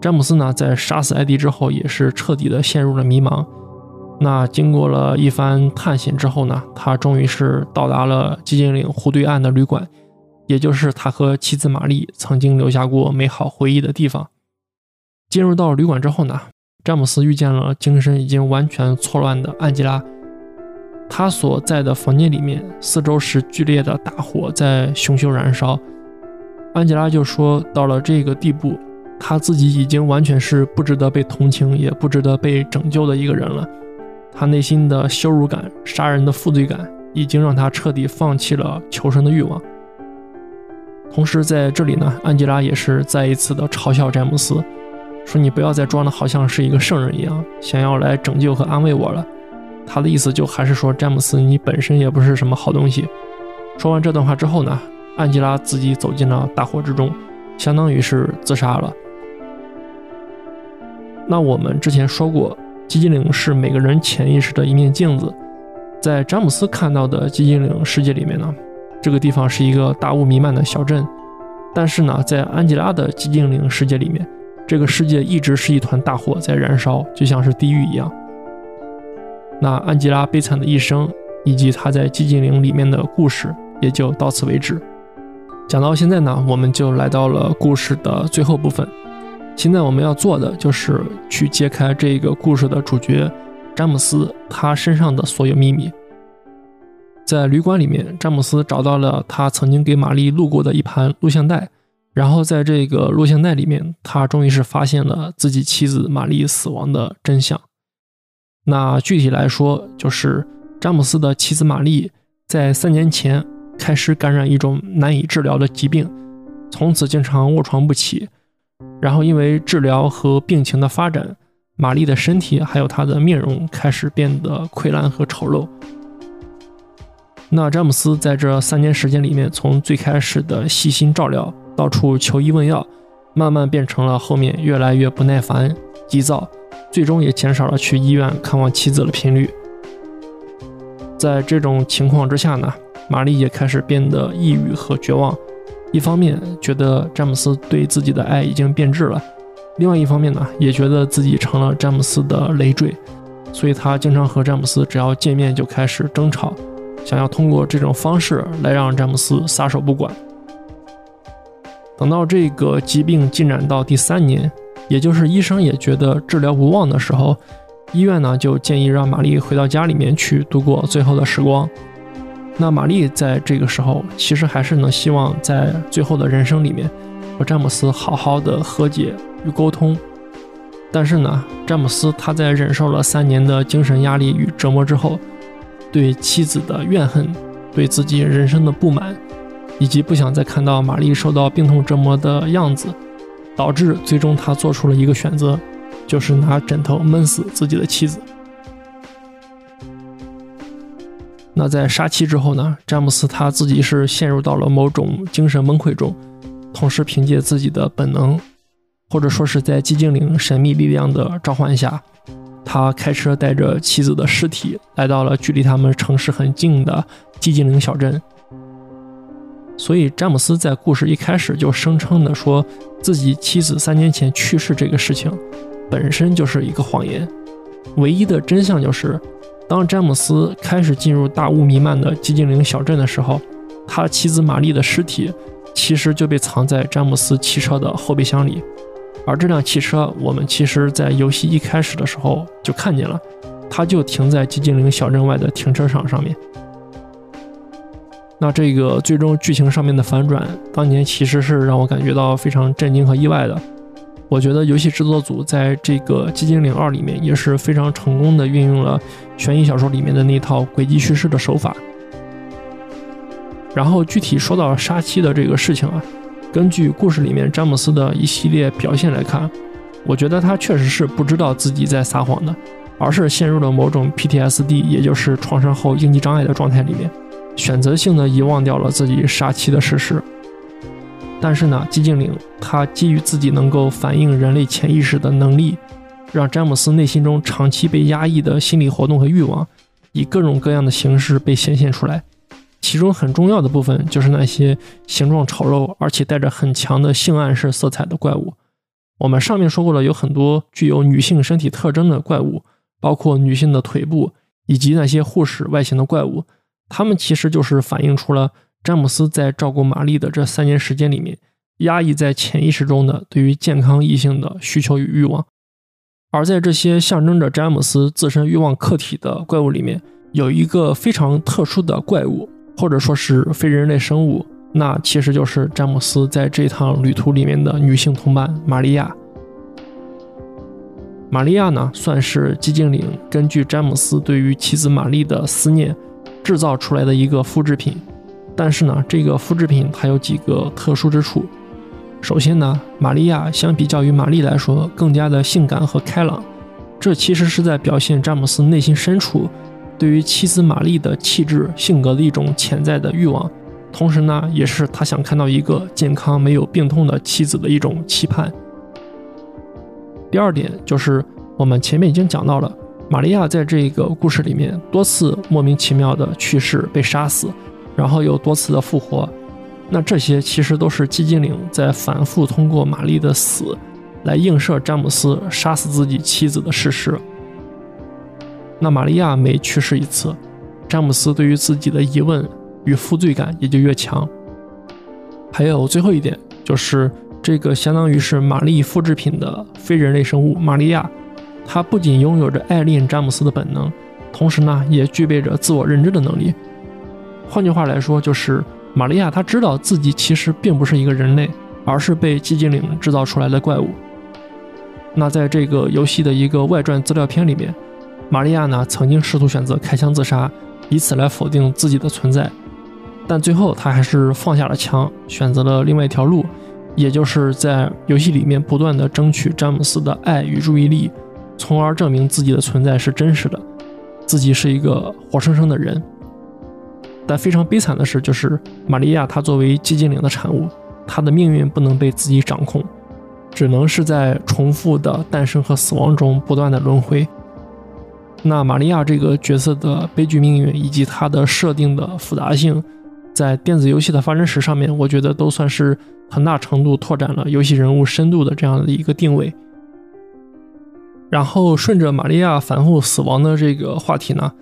詹姆斯呢，在杀死艾迪之后，也是彻底的陷入了迷茫。那经过了一番探险之后呢，他终于是到达了寂静岭湖对岸的旅馆，也就是他和妻子玛丽曾经留下过美好回忆的地方。进入到旅馆之后呢，詹姆斯遇见了精神已经完全错乱的安吉拉。他所在的房间里面，四周是剧烈的大火在熊熊燃烧。安吉拉就说：“到了这个地步，他自己已经完全是不值得被同情，也不值得被拯救的一个人了。他内心的羞辱感、杀人的负罪感，已经让他彻底放弃了求生的欲望。”同时，在这里呢，安吉拉也是再一次的嘲笑詹姆斯，说：“你不要再装的好像是一个圣人一样，想要来拯救和安慰我了。”他的意思就还是说，詹姆斯，你本身也不是什么好东西。说完这段话之后呢，安吉拉自己走进了大火之中，相当于是自杀了。那我们之前说过，寂静岭是每个人潜意识的一面镜子。在詹姆斯看到的寂静岭世界里面呢，这个地方是一个大雾弥漫的小镇。但是呢，在安吉拉的寂静岭世界里面，这个世界一直是一团大火在燃烧，就像是地狱一样。那安吉拉悲惨的一生，以及她在寂静岭里面的故事，也就到此为止。讲到现在呢，我们就来到了故事的最后部分。现在我们要做的就是去揭开这个故事的主角詹姆斯他身上的所有秘密。在旅馆里面，詹姆斯找到了他曾经给玛丽录过的一盘录像带，然后在这个录像带里面，他终于是发现了自己妻子玛丽死亡的真相。那具体来说，就是詹姆斯的妻子玛丽在三年前开始感染一种难以治疗的疾病，从此经常卧床不起。然后因为治疗和病情的发展，玛丽的身体还有她的面容开始变得溃烂和丑陋。那詹姆斯在这三年时间里面，从最开始的细心照料，到处求医问药，慢慢变成了后面越来越不耐烦、急躁。最终也减少了去医院看望妻子的频率。在这种情况之下呢，玛丽也开始变得抑郁和绝望。一方面觉得詹姆斯对自己的爱已经变质了，另外一方面呢，也觉得自己成了詹姆斯的累赘。所以她经常和詹姆斯只要见面就开始争吵，想要通过这种方式来让詹姆斯撒手不管。等到这个疾病进展到第三年。也就是医生也觉得治疗无望的时候，医院呢就建议让玛丽回到家里面去度过最后的时光。那玛丽在这个时候其实还是能希望在最后的人生里面和詹姆斯好好的和解与沟通。但是呢，詹姆斯他在忍受了三年的精神压力与折磨之后，对妻子的怨恨，对自己人生的不满，以及不想再看到玛丽受到病痛折磨的样子。导致最终他做出了一个选择，就是拿枕头闷死自己的妻子。那在杀妻之后呢？詹姆斯他自己是陷入到了某种精神崩溃中，同时凭借自己的本能，或者说是在寂静岭神秘力量的召唤下，他开车带着妻子的尸体来到了距离他们城市很近的寂静岭小镇。所以，詹姆斯在故事一开始就声称的说自己妻子三年前去世这个事情，本身就是一个谎言。唯一的真相就是，当詹姆斯开始进入大雾弥漫的寂静岭小镇的时候，他妻子玛丽的尸体其实就被藏在詹姆斯汽车的后备箱里。而这辆汽车，我们其实在游戏一开始的时候就看见了，它就停在寂静岭小镇外的停车场上面。那这个最终剧情上面的反转，当年其实是让我感觉到非常震惊和意外的。我觉得游戏制作组在这个《寂静岭二》里面也是非常成功的运用了悬疑小说里面的那套轨迹叙事的手法。然后具体说到杀妻的这个事情啊，根据故事里面詹姆斯的一系列表现来看，我觉得他确实是不知道自己在撒谎的，而是陷入了某种 PTSD，也就是创伤后应激障碍的状态里面。选择性的遗忘掉了自己杀妻的事实，但是呢，寂静岭它基于自己能够反映人类潜意识的能力，让詹姆斯内心中长期被压抑的心理活动和欲望，以各种各样的形式被显现出来。其中很重要的部分就是那些形状丑陋而且带着很强的性暗示色彩的怪物。我们上面说过了，有很多具有女性身体特征的怪物，包括女性的腿部以及那些护士外形的怪物。他们其实就是反映出了詹姆斯在照顾玛丽的这三年时间里面，压抑在潜意识中的对于健康异性的需求与欲望。而在这些象征着詹姆斯自身欲望客体的怪物里面，有一个非常特殊的怪物，或者说是非人类生物，那其实就是詹姆斯在这趟旅途里面的女性同伴玛利亚。玛利亚呢，算是寂静岭根据詹姆斯对于妻子玛丽的思念制造出来的一个复制品。但是呢，这个复制品它有几个特殊之处。首先呢，玛利亚相比较于玛丽来说更加的性感和开朗，这其实是在表现詹姆斯内心深处对于妻子玛丽的气质性格的一种潜在的欲望，同时呢，也是他想看到一个健康没有病痛的妻子的一种期盼。第二点就是我们前面已经讲到了，玛利亚在这个故事里面多次莫名其妙的去世被杀死，然后又多次的复活。那这些其实都是寂静岭在反复通过玛丽的死来映射詹姆斯杀死自己妻子的事实。那玛利亚每去世一次，詹姆斯对于自己的疑问与负罪感也就越强。还有最后一点就是，这个相当于是玛丽复制品的非人类生物玛利亚，他不仅拥有着爱恋詹姆斯的本能，同时呢也具备着自我认知的能力。换句话来说，就是。玛利亚她知道自己其实并不是一个人类，而是被寂静岭制造出来的怪物。那在这个游戏的一个外传资料片里面，玛利亚呢曾经试图选择开枪自杀，以此来否定自己的存在，但最后她还是放下了枪，选择了另外一条路，也就是在游戏里面不断的争取詹姆斯的爱与注意力，从而证明自己的存在是真实的，自己是一个活生生的人。但非常悲惨的是，就是玛利亚她作为寂静岭的产物，她的命运不能被自己掌控，只能是在重复的诞生和死亡中不断的轮回。那玛利亚这个角色的悲剧命运以及她的设定的复杂性，在电子游戏的发展史上面，我觉得都算是很大程度拓展了游戏人物深度的这样的一个定位。然后顺着玛利亚反复死亡的这个话题呢，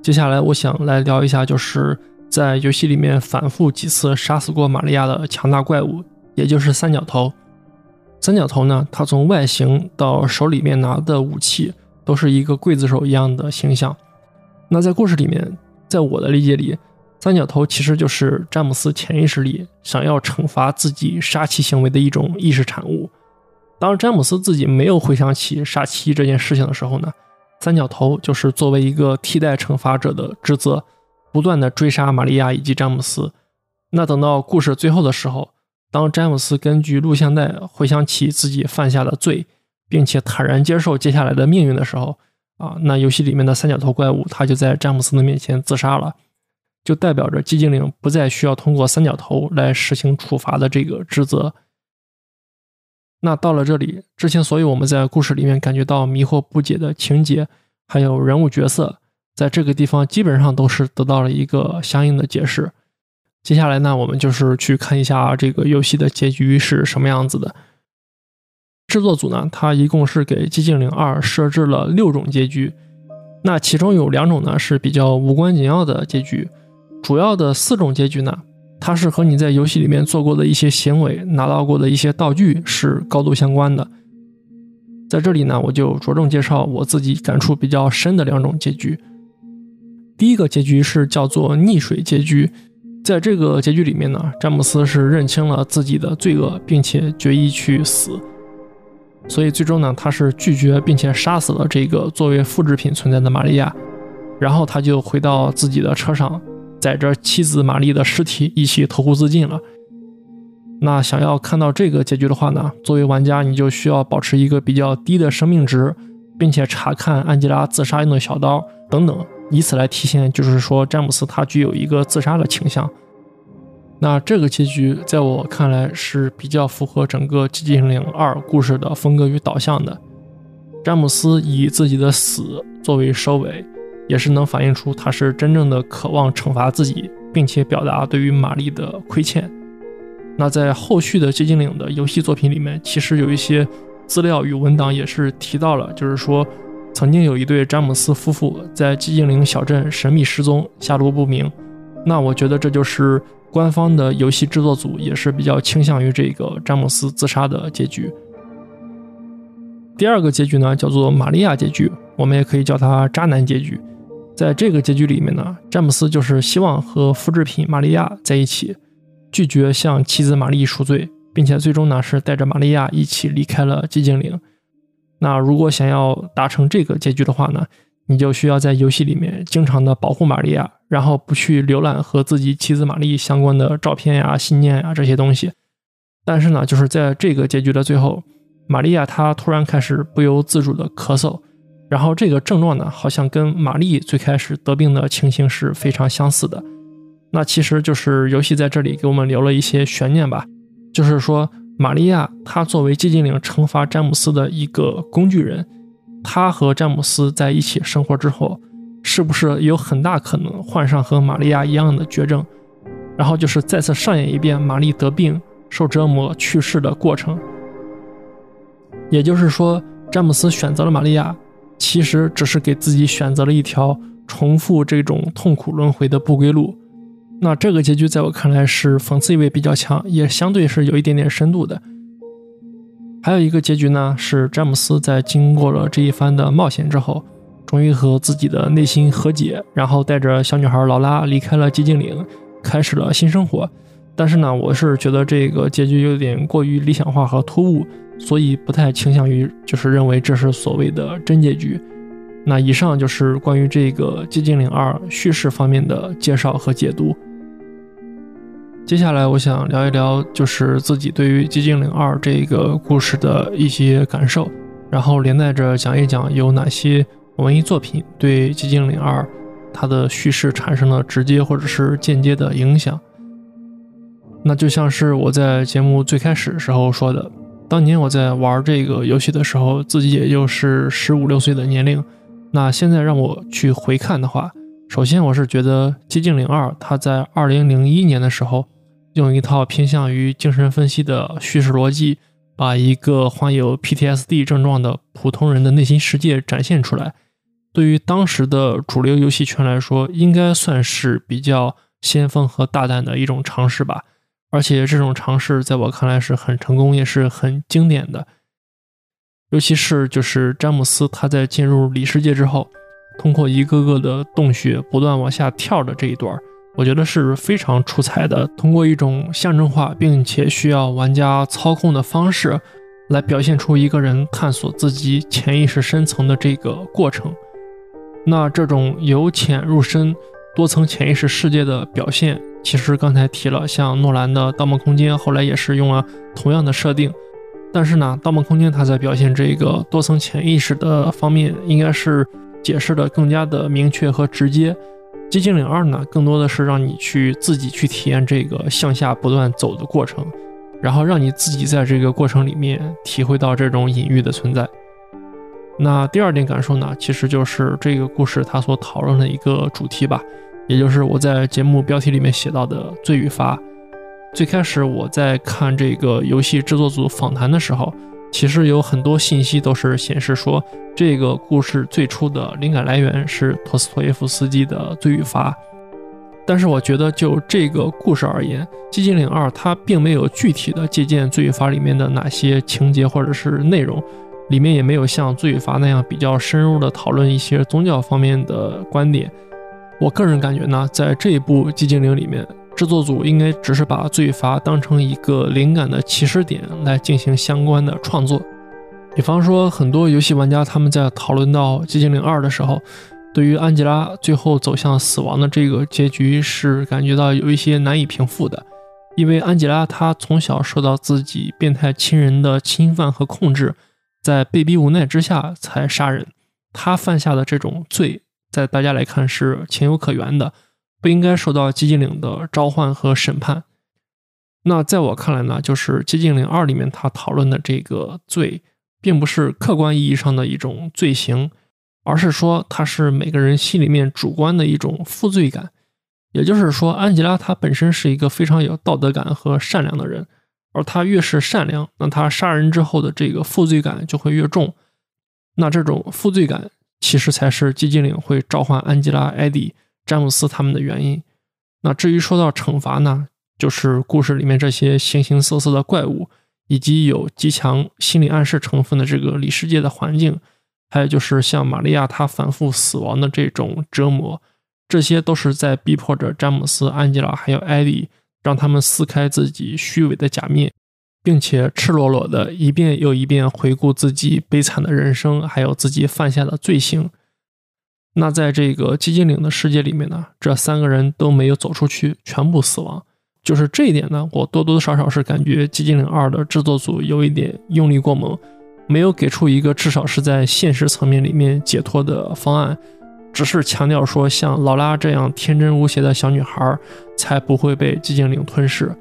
接下来我想来聊一下，就是。在游戏里面反复几次杀死过玛利亚的强大怪物，也就是三角头。三角头呢，它从外形到手里面拿的武器，都是一个刽子手一样的形象。那在故事里面，在我的理解里，三角头其实就是詹姆斯潜意识里想要惩罚自己杀妻行为的一种意识产物。当詹姆斯自己没有回想起杀妻这件事情的时候呢，三角头就是作为一个替代惩罚者的职责。不断的追杀玛利亚以及詹姆斯，那等到故事最后的时候，当詹姆斯根据录像带回想起自己犯下的罪，并且坦然接受接下来的命运的时候，啊，那游戏里面的三角头怪物他就在詹姆斯的面前自杀了，就代表着寂静岭不再需要通过三角头来实行处罚的这个职责。那到了这里，之前所有我们在故事里面感觉到迷惑不解的情节，还有人物角色。在这个地方基本上都是得到了一个相应的解释。接下来呢，我们就是去看一下这个游戏的结局是什么样子的。制作组呢，它一共是给《寂静岭二》设置了六种结局，那其中有两种呢是比较无关紧要的结局，主要的四种结局呢，它是和你在游戏里面做过的一些行为、拿到过的一些道具是高度相关的。在这里呢，我就着重介绍我自己感触比较深的两种结局。第一个结局是叫做溺水结局，在这个结局里面呢，詹姆斯是认清了自己的罪恶，并且决意去死，所以最终呢，他是拒绝并且杀死了这个作为复制品存在的玛利亚，然后他就回到自己的车上，载着妻子玛丽的尸体一起投湖自尽了。那想要看到这个结局的话呢，作为玩家你就需要保持一个比较低的生命值，并且查看安吉拉自杀用的小刀等等。以此来体现，就是说詹姆斯他具有一个自杀的倾向。那这个结局在我看来是比较符合整个《寂静岭二》故事的风格与导向的。詹姆斯以自己的死作为收尾，也是能反映出他是真正的渴望惩罚自己，并且表达对于玛丽的亏欠。那在后续的《寂静岭》的游戏作品里面，其实有一些资料与文档也是提到了，就是说。曾经有一对詹姆斯夫妇在寂静岭小镇神秘失踪，下落不明。那我觉得这就是官方的游戏制作组也是比较倾向于这个詹姆斯自杀的结局。第二个结局呢，叫做玛利亚结局，我们也可以叫它渣男结局。在这个结局里面呢，詹姆斯就是希望和复制品玛利亚在一起，拒绝向妻子玛丽赎罪，并且最终呢是带着玛利亚一起离开了寂静岭。那如果想要达成这个结局的话呢，你就需要在游戏里面经常的保护玛利亚，然后不去浏览和自己妻子玛丽相关的照片呀、信念呀这些东西。但是呢，就是在这个结局的最后，玛利亚她突然开始不由自主的咳嗽。然后这个症状呢，好像跟玛丽最开始得病的情形是非常相似的。那其实就是游戏在这里给我们留了一些悬念吧，就是说玛利亚她作为寂静岭惩罚詹姆斯的一个工具人，她和詹姆斯在一起生活之后，是不是有很大可能患上和玛利亚一样的绝症？然后就是再次上演一遍玛丽得病、受折磨、去世的过程。也就是说，詹姆斯选择了玛利亚。其实只是给自己选择了一条重复这种痛苦轮回的不归路。那这个结局在我看来是讽刺意味比较强，也相对是有一点点深度的。还有一个结局呢，是詹姆斯在经过了这一番的冒险之后，终于和自己的内心和解，然后带着小女孩劳拉离开了寂静岭，开始了新生活。但是呢，我是觉得这个结局有点过于理想化和突兀。所以不太倾向于就是认为这是所谓的真结局。那以上就是关于这个《寂静岭二》叙事方面的介绍和解读。接下来我想聊一聊，就是自己对于《寂静岭二》这个故事的一些感受，然后连带着讲一讲有哪些文艺作品对《寂静岭二》它的叙事产生了直接或者是间接的影响。那就像是我在节目最开始时候说的。当年我在玩这个游戏的时候，自己也就是十五六岁的年龄。那现在让我去回看的话，首先我是觉得《寂静岭二》它在二零零一年的时候，用一套偏向于精神分析的叙事逻辑，把一个患有 PTSD 症状的普通人的内心世界展现出来。对于当时的主流游戏圈来说，应该算是比较先锋和大胆的一种尝试吧。而且这种尝试在我看来是很成功，也是很经典的。尤其是就是詹姆斯他在进入里世界之后，通过一个个的洞穴不断往下跳的这一段，我觉得是非常出彩的。通过一种象征化并且需要玩家操控的方式，来表现出一个人探索自己潜意识深层的这个过程。那这种由浅入深、多层潜意识世界的表现。其实刚才提了，像诺兰的《盗梦空间》，后来也是用了同样的设定。但是呢，《盗梦空间》它在表现这个多层潜意识的方面，应该是解释的更加的明确和直接。《寂静岭二》呢，更多的是让你去自己去体验这个向下不断走的过程，然后让你自己在这个过程里面体会到这种隐喻的存在。那第二点感受呢，其实就是这个故事它所讨论的一个主题吧。也就是我在节目标题里面写到的罪与罚。最开始我在看这个游戏制作组访谈的时候，其实有很多信息都是显示说，这个故事最初的灵感来源是托斯托耶夫斯基的《罪与罚》。但是我觉得就这个故事而言，《寂静岭二》它并没有具体的借鉴《罪与罚》里面的哪些情节或者是内容，里面也没有像《罪与罚》那样比较深入的讨论一些宗教方面的观点。我个人感觉呢，在这一部《寂静岭》里面，制作组应该只是把罪与罚当成一个灵感的起始点来进行相关的创作。比方说，很多游戏玩家他们在讨论到《寂静岭二》的时候，对于安吉拉最后走向死亡的这个结局是感觉到有一些难以平复的，因为安吉拉她从小受到自己变态亲人的侵犯和控制，在被逼无奈之下才杀人，他犯下的这种罪。在大家来看是情有可原的，不应该受到寂静岭的召唤和审判。那在我看来呢，就是寂静岭二里面他讨论的这个罪，并不是客观意义上的一种罪行，而是说它是每个人心里面主观的一种负罪感。也就是说，安吉拉她本身是一个非常有道德感和善良的人，而他越是善良，那他杀人之后的这个负罪感就会越重。那这种负罪感。其实才是寂静岭会召唤安吉拉、艾迪、詹姆斯他们的原因。那至于说到惩罚呢，就是故事里面这些形形色色的怪物，以及有极强心理暗示成分的这个里世界的环境，还有就是像玛利亚她反复死亡的这种折磨，这些都是在逼迫着詹姆斯、安吉拉还有艾迪，让他们撕开自己虚伪的假面。并且赤裸裸的一遍又一遍回顾自己悲惨的人生，还有自己犯下的罪行。那在这个寂静岭的世界里面呢，这三个人都没有走出去，全部死亡。就是这一点呢，我多多少少是感觉《寂静岭二》的制作组有一点用力过猛，没有给出一个至少是在现实层面里面解脱的方案，只是强调说像劳拉这样天真无邪的小女孩才不会被寂静岭吞噬。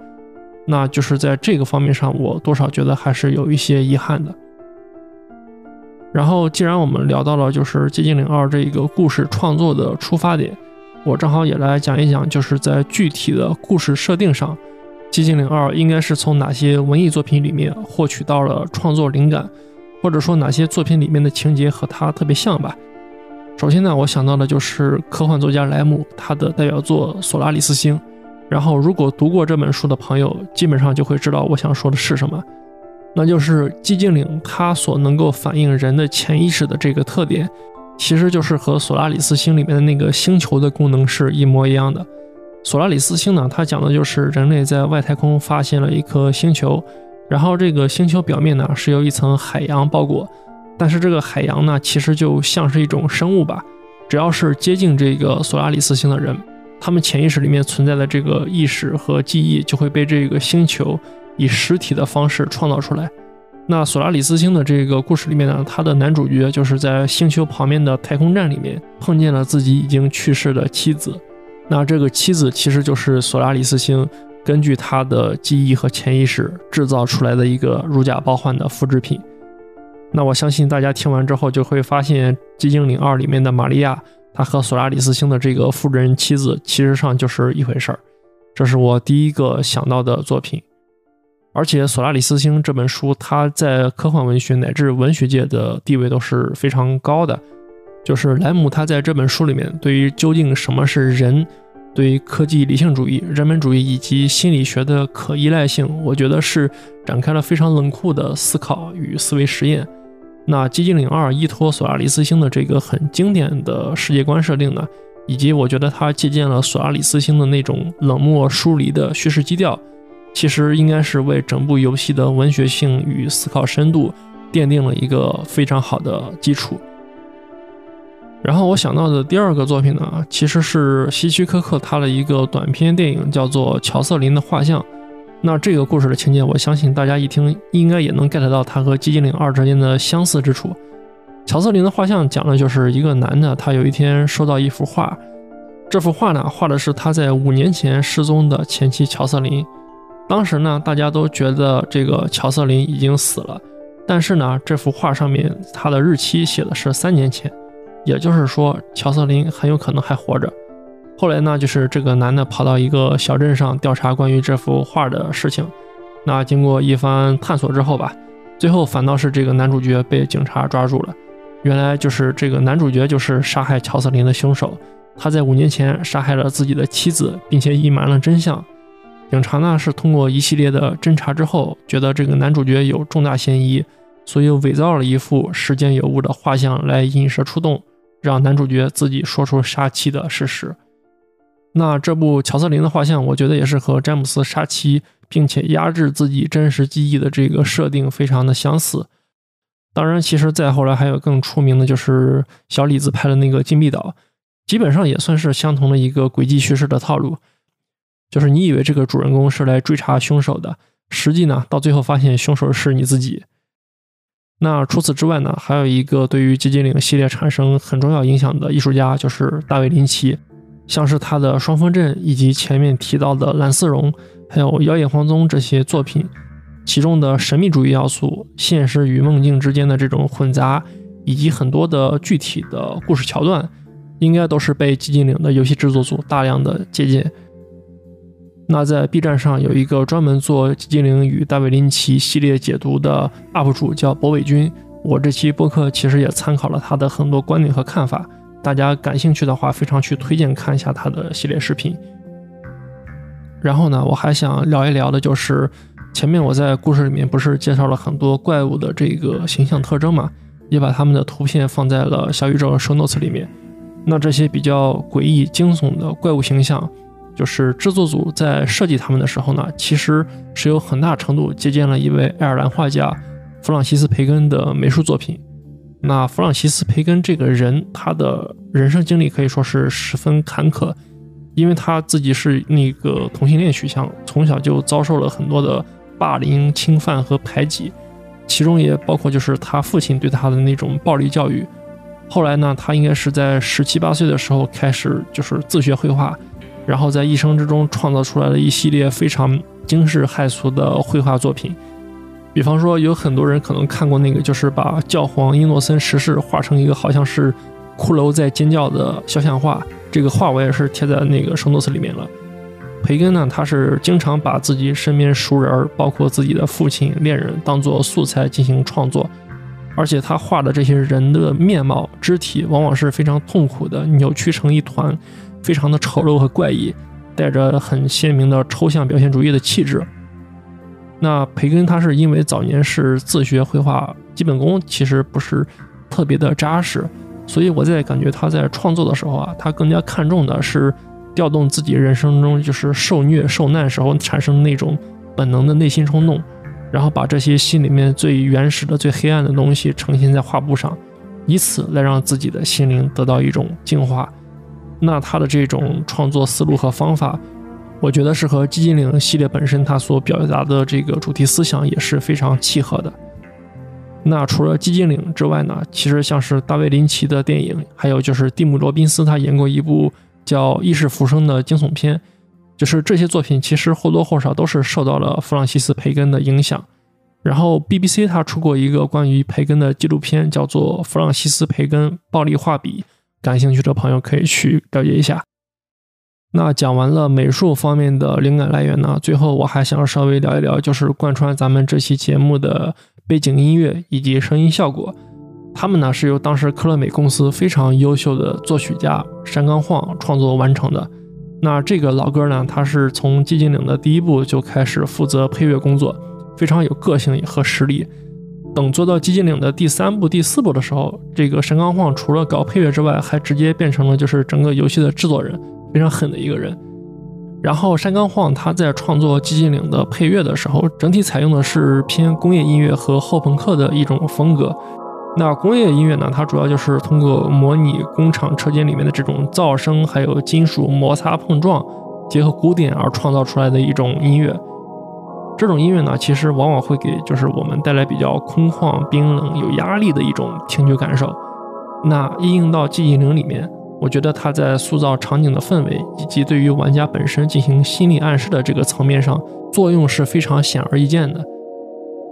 那就是在这个方面上，我多少觉得还是有一些遗憾的。然后，既然我们聊到了就是《寂静岭二》这一个故事创作的出发点，我正好也来讲一讲，就是在具体的故事设定上，《寂静岭二》应该是从哪些文艺作品里面获取到了创作灵感，或者说哪些作品里面的情节和它特别像吧。首先呢，我想到的就是科幻作家莱姆他的代表作《索拉里斯星》。然后，如果读过这本书的朋友，基本上就会知道我想说的是什么，那就是寂静岭它所能够反映人的潜意识的这个特点，其实就是和索拉里斯星里面的那个星球的功能是一模一样的。索拉里斯星呢，它讲的就是人类在外太空发现了一颗星球，然后这个星球表面呢是由一层海洋包裹，但是这个海洋呢其实就像是一种生物吧，只要是接近这个索拉里斯星的人。他们潜意识里面存在的这个意识和记忆，就会被这个星球以实体的方式创造出来。那索拉里斯星的这个故事里面呢，他的男主角就是在星球旁边的太空站里面碰见了自己已经去世的妻子。那这个妻子其实就是索拉里斯星根据他的记忆和潜意识制造出来的一个如假包换的复制品。那我相信大家听完之后就会发现，《寂静岭二》里面的玛利亚。她和索拉里斯星的这个复制人妻子，其实上就是一回事儿。这是我第一个想到的作品。而且，《索拉里斯星》这本书，它在科幻文学乃至文学界的地位都是非常高的。就是莱姆他在这本书里面，对于究竟什么是人，对于科技理性主义、人本主义以及心理学的可依赖性，我觉得是展开了非常冷酷的思考与思维实验。那《寂静岭二》依托索拉里斯星的这个很经典的世界观设定呢，以及我觉得它借鉴了索拉里斯星的那种冷漠疏离的叙事基调，其实应该是为整部游戏的文学性与思考深度奠定了一个非常好的基础。然后我想到的第二个作品呢，其实是希区柯克他的一个短片电影，叫做《乔瑟琳的画像》。那这个故事的情节，我相信大家一听应该也能 get 到它和《寂静岭二》之间的相似之处。乔瑟琳的画像讲的就是一个男的，他有一天收到一幅画，这幅画呢画的是他在五年前失踪的前妻乔瑟琳。当时呢，大家都觉得这个乔瑟琳已经死了，但是呢，这幅画上面他的日期写的是三年前，也就是说乔瑟琳很有可能还活着。后来呢，就是这个男的跑到一个小镇上调查关于这幅画的事情。那经过一番探索之后吧，最后反倒是这个男主角被警察抓住了。原来就是这个男主角就是杀害乔瑟琳的凶手。他在五年前杀害了自己的妻子，并且隐瞒了真相。警察呢是通过一系列的侦查之后，觉得这个男主角有重大嫌疑，所以伪造了一幅时间有误的画像来引蛇出洞，让男主角自己说出杀妻的事实。那这部乔瑟琳的画像，我觉得也是和詹姆斯杀妻并且压制自己真实记忆的这个设定非常的相似。当然，其实再后来还有更出名的，就是小李子拍的那个《禁闭岛》，基本上也算是相同的一个轨迹叙事的套路。就是你以为这个主人公是来追查凶手的，实际呢，到最后发现凶手是你自己。那除此之外呢，还有一个对于《寂静岭》系列产生很重要影响的艺术家，就是大卫林奇。像是他的《双峰镇》以及前面提到的《蓝丝绒》，还有《妖夜荒踪》这些作品，其中的神秘主义要素、现实与梦境之间的这种混杂，以及很多的具体的故事桥段，应该都是被寂静岭的游戏制作组大量的借鉴。那在 B 站上有一个专门做寂静岭与大卫林奇系列解读的 UP 主叫博伟君，我这期播客其实也参考了他的很多观点和看法。大家感兴趣的话，非常去推荐看一下他的系列视频。然后呢，我还想聊一聊的就是前面我在故事里面不是介绍了很多怪物的这个形象特征嘛，也把他们的图片放在了小宇宙的 show notes 里面。那这些比较诡异惊悚的怪物形象，就是制作组在设计他们的时候呢，其实是有很大程度借鉴了一位爱尔兰画家弗朗西斯培根的美术作品。那弗朗西斯培根这个人，他的人生经历可以说是十分坎坷，因为他自己是那个同性恋取向，从小就遭受了很多的。霸凌、侵犯和排挤，其中也包括就是他父亲对他的那种暴力教育。后来呢，他应该是在十七八岁的时候开始就是自学绘画，然后在一生之中创造出来了一系列非常惊世骇俗的绘画作品。比方说，有很多人可能看过那个，就是把教皇英诺森十世画成一个好像是骷髅在尖叫的肖像画。这个画我也是贴在那个圣诺斯里面了。培根呢，他是经常把自己身边熟人，包括自己的父亲、恋人，当做素材进行创作，而且他画的这些人的面貌、肢体，往往是非常痛苦的，扭曲成一团，非常的丑陋和怪异，带着很鲜明的抽象表现主义的气质。那培根他是因为早年是自学绘画，基本功其实不是特别的扎实，所以我在感觉他在创作的时候啊，他更加看重的是。调动自己人生中就是受虐受难时候产生那种本能的内心冲动，然后把这些心里面最原始的、最黑暗的东西呈现在画布上，以此来让自己的心灵得到一种净化。那他的这种创作思路和方法，我觉得是和《寂静岭》系列本身它所表达的这个主题思想也是非常契合的。那除了《寂静岭》之外呢，其实像是大卫林奇的电影，还有就是蒂姆罗宾斯他演过一部。叫《意识浮生》的惊悚片，就是这些作品其实或多或少都是受到了弗朗西斯·培根的影响。然后 BBC 他出过一个关于培根的纪录片，叫做《弗朗西斯·培根暴力画笔》，感兴趣的朋友可以去了解一下。那讲完了美术方面的灵感来源呢，最后我还想稍微聊一聊，就是贯穿咱们这期节目的背景音乐以及声音效果。他们呢是由当时科乐美公司非常优秀的作曲家山冈晃创作完成的。那这个老哥呢，他是从寂静岭的第一部就开始负责配乐工作，非常有个性和实力。等做到寂静岭的第三部、第四部的时候，这个山冈晃除了搞配乐之外，还直接变成了就是整个游戏的制作人，非常狠的一个人。然后山冈晃他在创作寂静岭的配乐的时候，整体采用的是偏工业音乐和后朋克的一种风格。那工业音乐呢？它主要就是通过模拟工厂车间里面的这种噪声，还有金属摩擦碰撞，结合古典而创造出来的一种音乐。这种音乐呢，其实往往会给就是我们带来比较空旷、冰冷、有压力的一种听觉感受。那应用到寂静岭里面，我觉得它在塑造场景的氛围，以及对于玩家本身进行心理暗示的这个层面上，作用是非常显而易见的。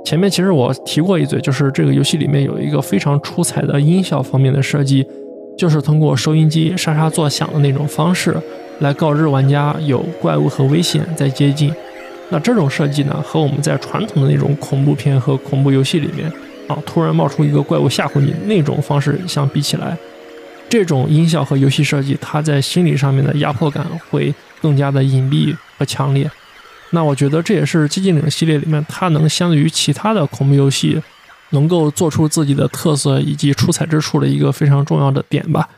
前面其实我提过一嘴，就是这个游戏里面有一个非常出彩的音效方面的设计，就是通过收音机沙沙作响的那种方式，来告知玩家有怪物和危险在接近。那这种设计呢，和我们在传统的那种恐怖片和恐怖游戏里面啊，突然冒出一个怪物吓唬你那种方式相比起来，这种音效和游戏设计，它在心理上面的压迫感会更加的隐蔽和强烈。那我觉得这也是寂静岭系列里面，它能相对于其他的恐怖游戏，能够做出自己的特色以及出彩之处的一个非常重要的点吧。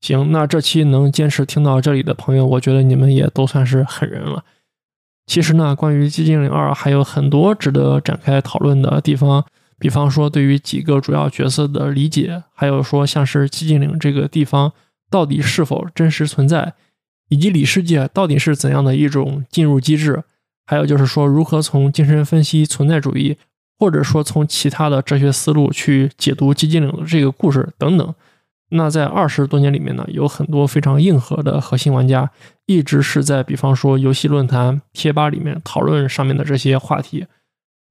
行，那这期能坚持听到这里的朋友，我觉得你们也都算是狠人了。其实呢，关于寂静岭二还有很多值得展开讨论的地方，比方说对于几个主要角色的理解，还有说像是寂静岭这个地方到底是否真实存在。以及里世界到底是怎样的一种进入机制？还有就是说，如何从精神分析、存在主义，或者说从其他的哲学思路去解读寂静岭的这个故事等等。那在二十多年里面呢，有很多非常硬核的核心玩家，一直是在比方说游戏论坛、贴吧里面讨论上面的这些话题。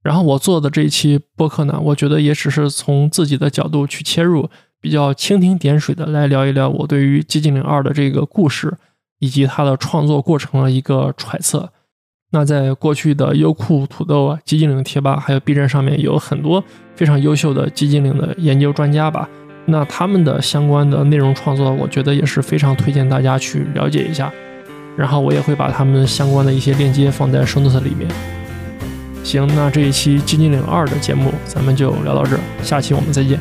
然后我做的这一期播客呢，我觉得也只是从自己的角度去切入，比较蜻蜓点水的来聊一聊我对于寂静岭二的这个故事。以及它的创作过程的一个揣测。那在过去的优酷、土豆、寂静岭贴吧，还有 B 站上面有很多非常优秀的寂静岭的研究专家吧。那他们的相关的内容创作，我觉得也是非常推荐大家去了解一下。然后我也会把他们相关的一些链接放在 show notes 里面。行，那这一期《寂静岭二》的节目咱们就聊到这儿，下期我们再见。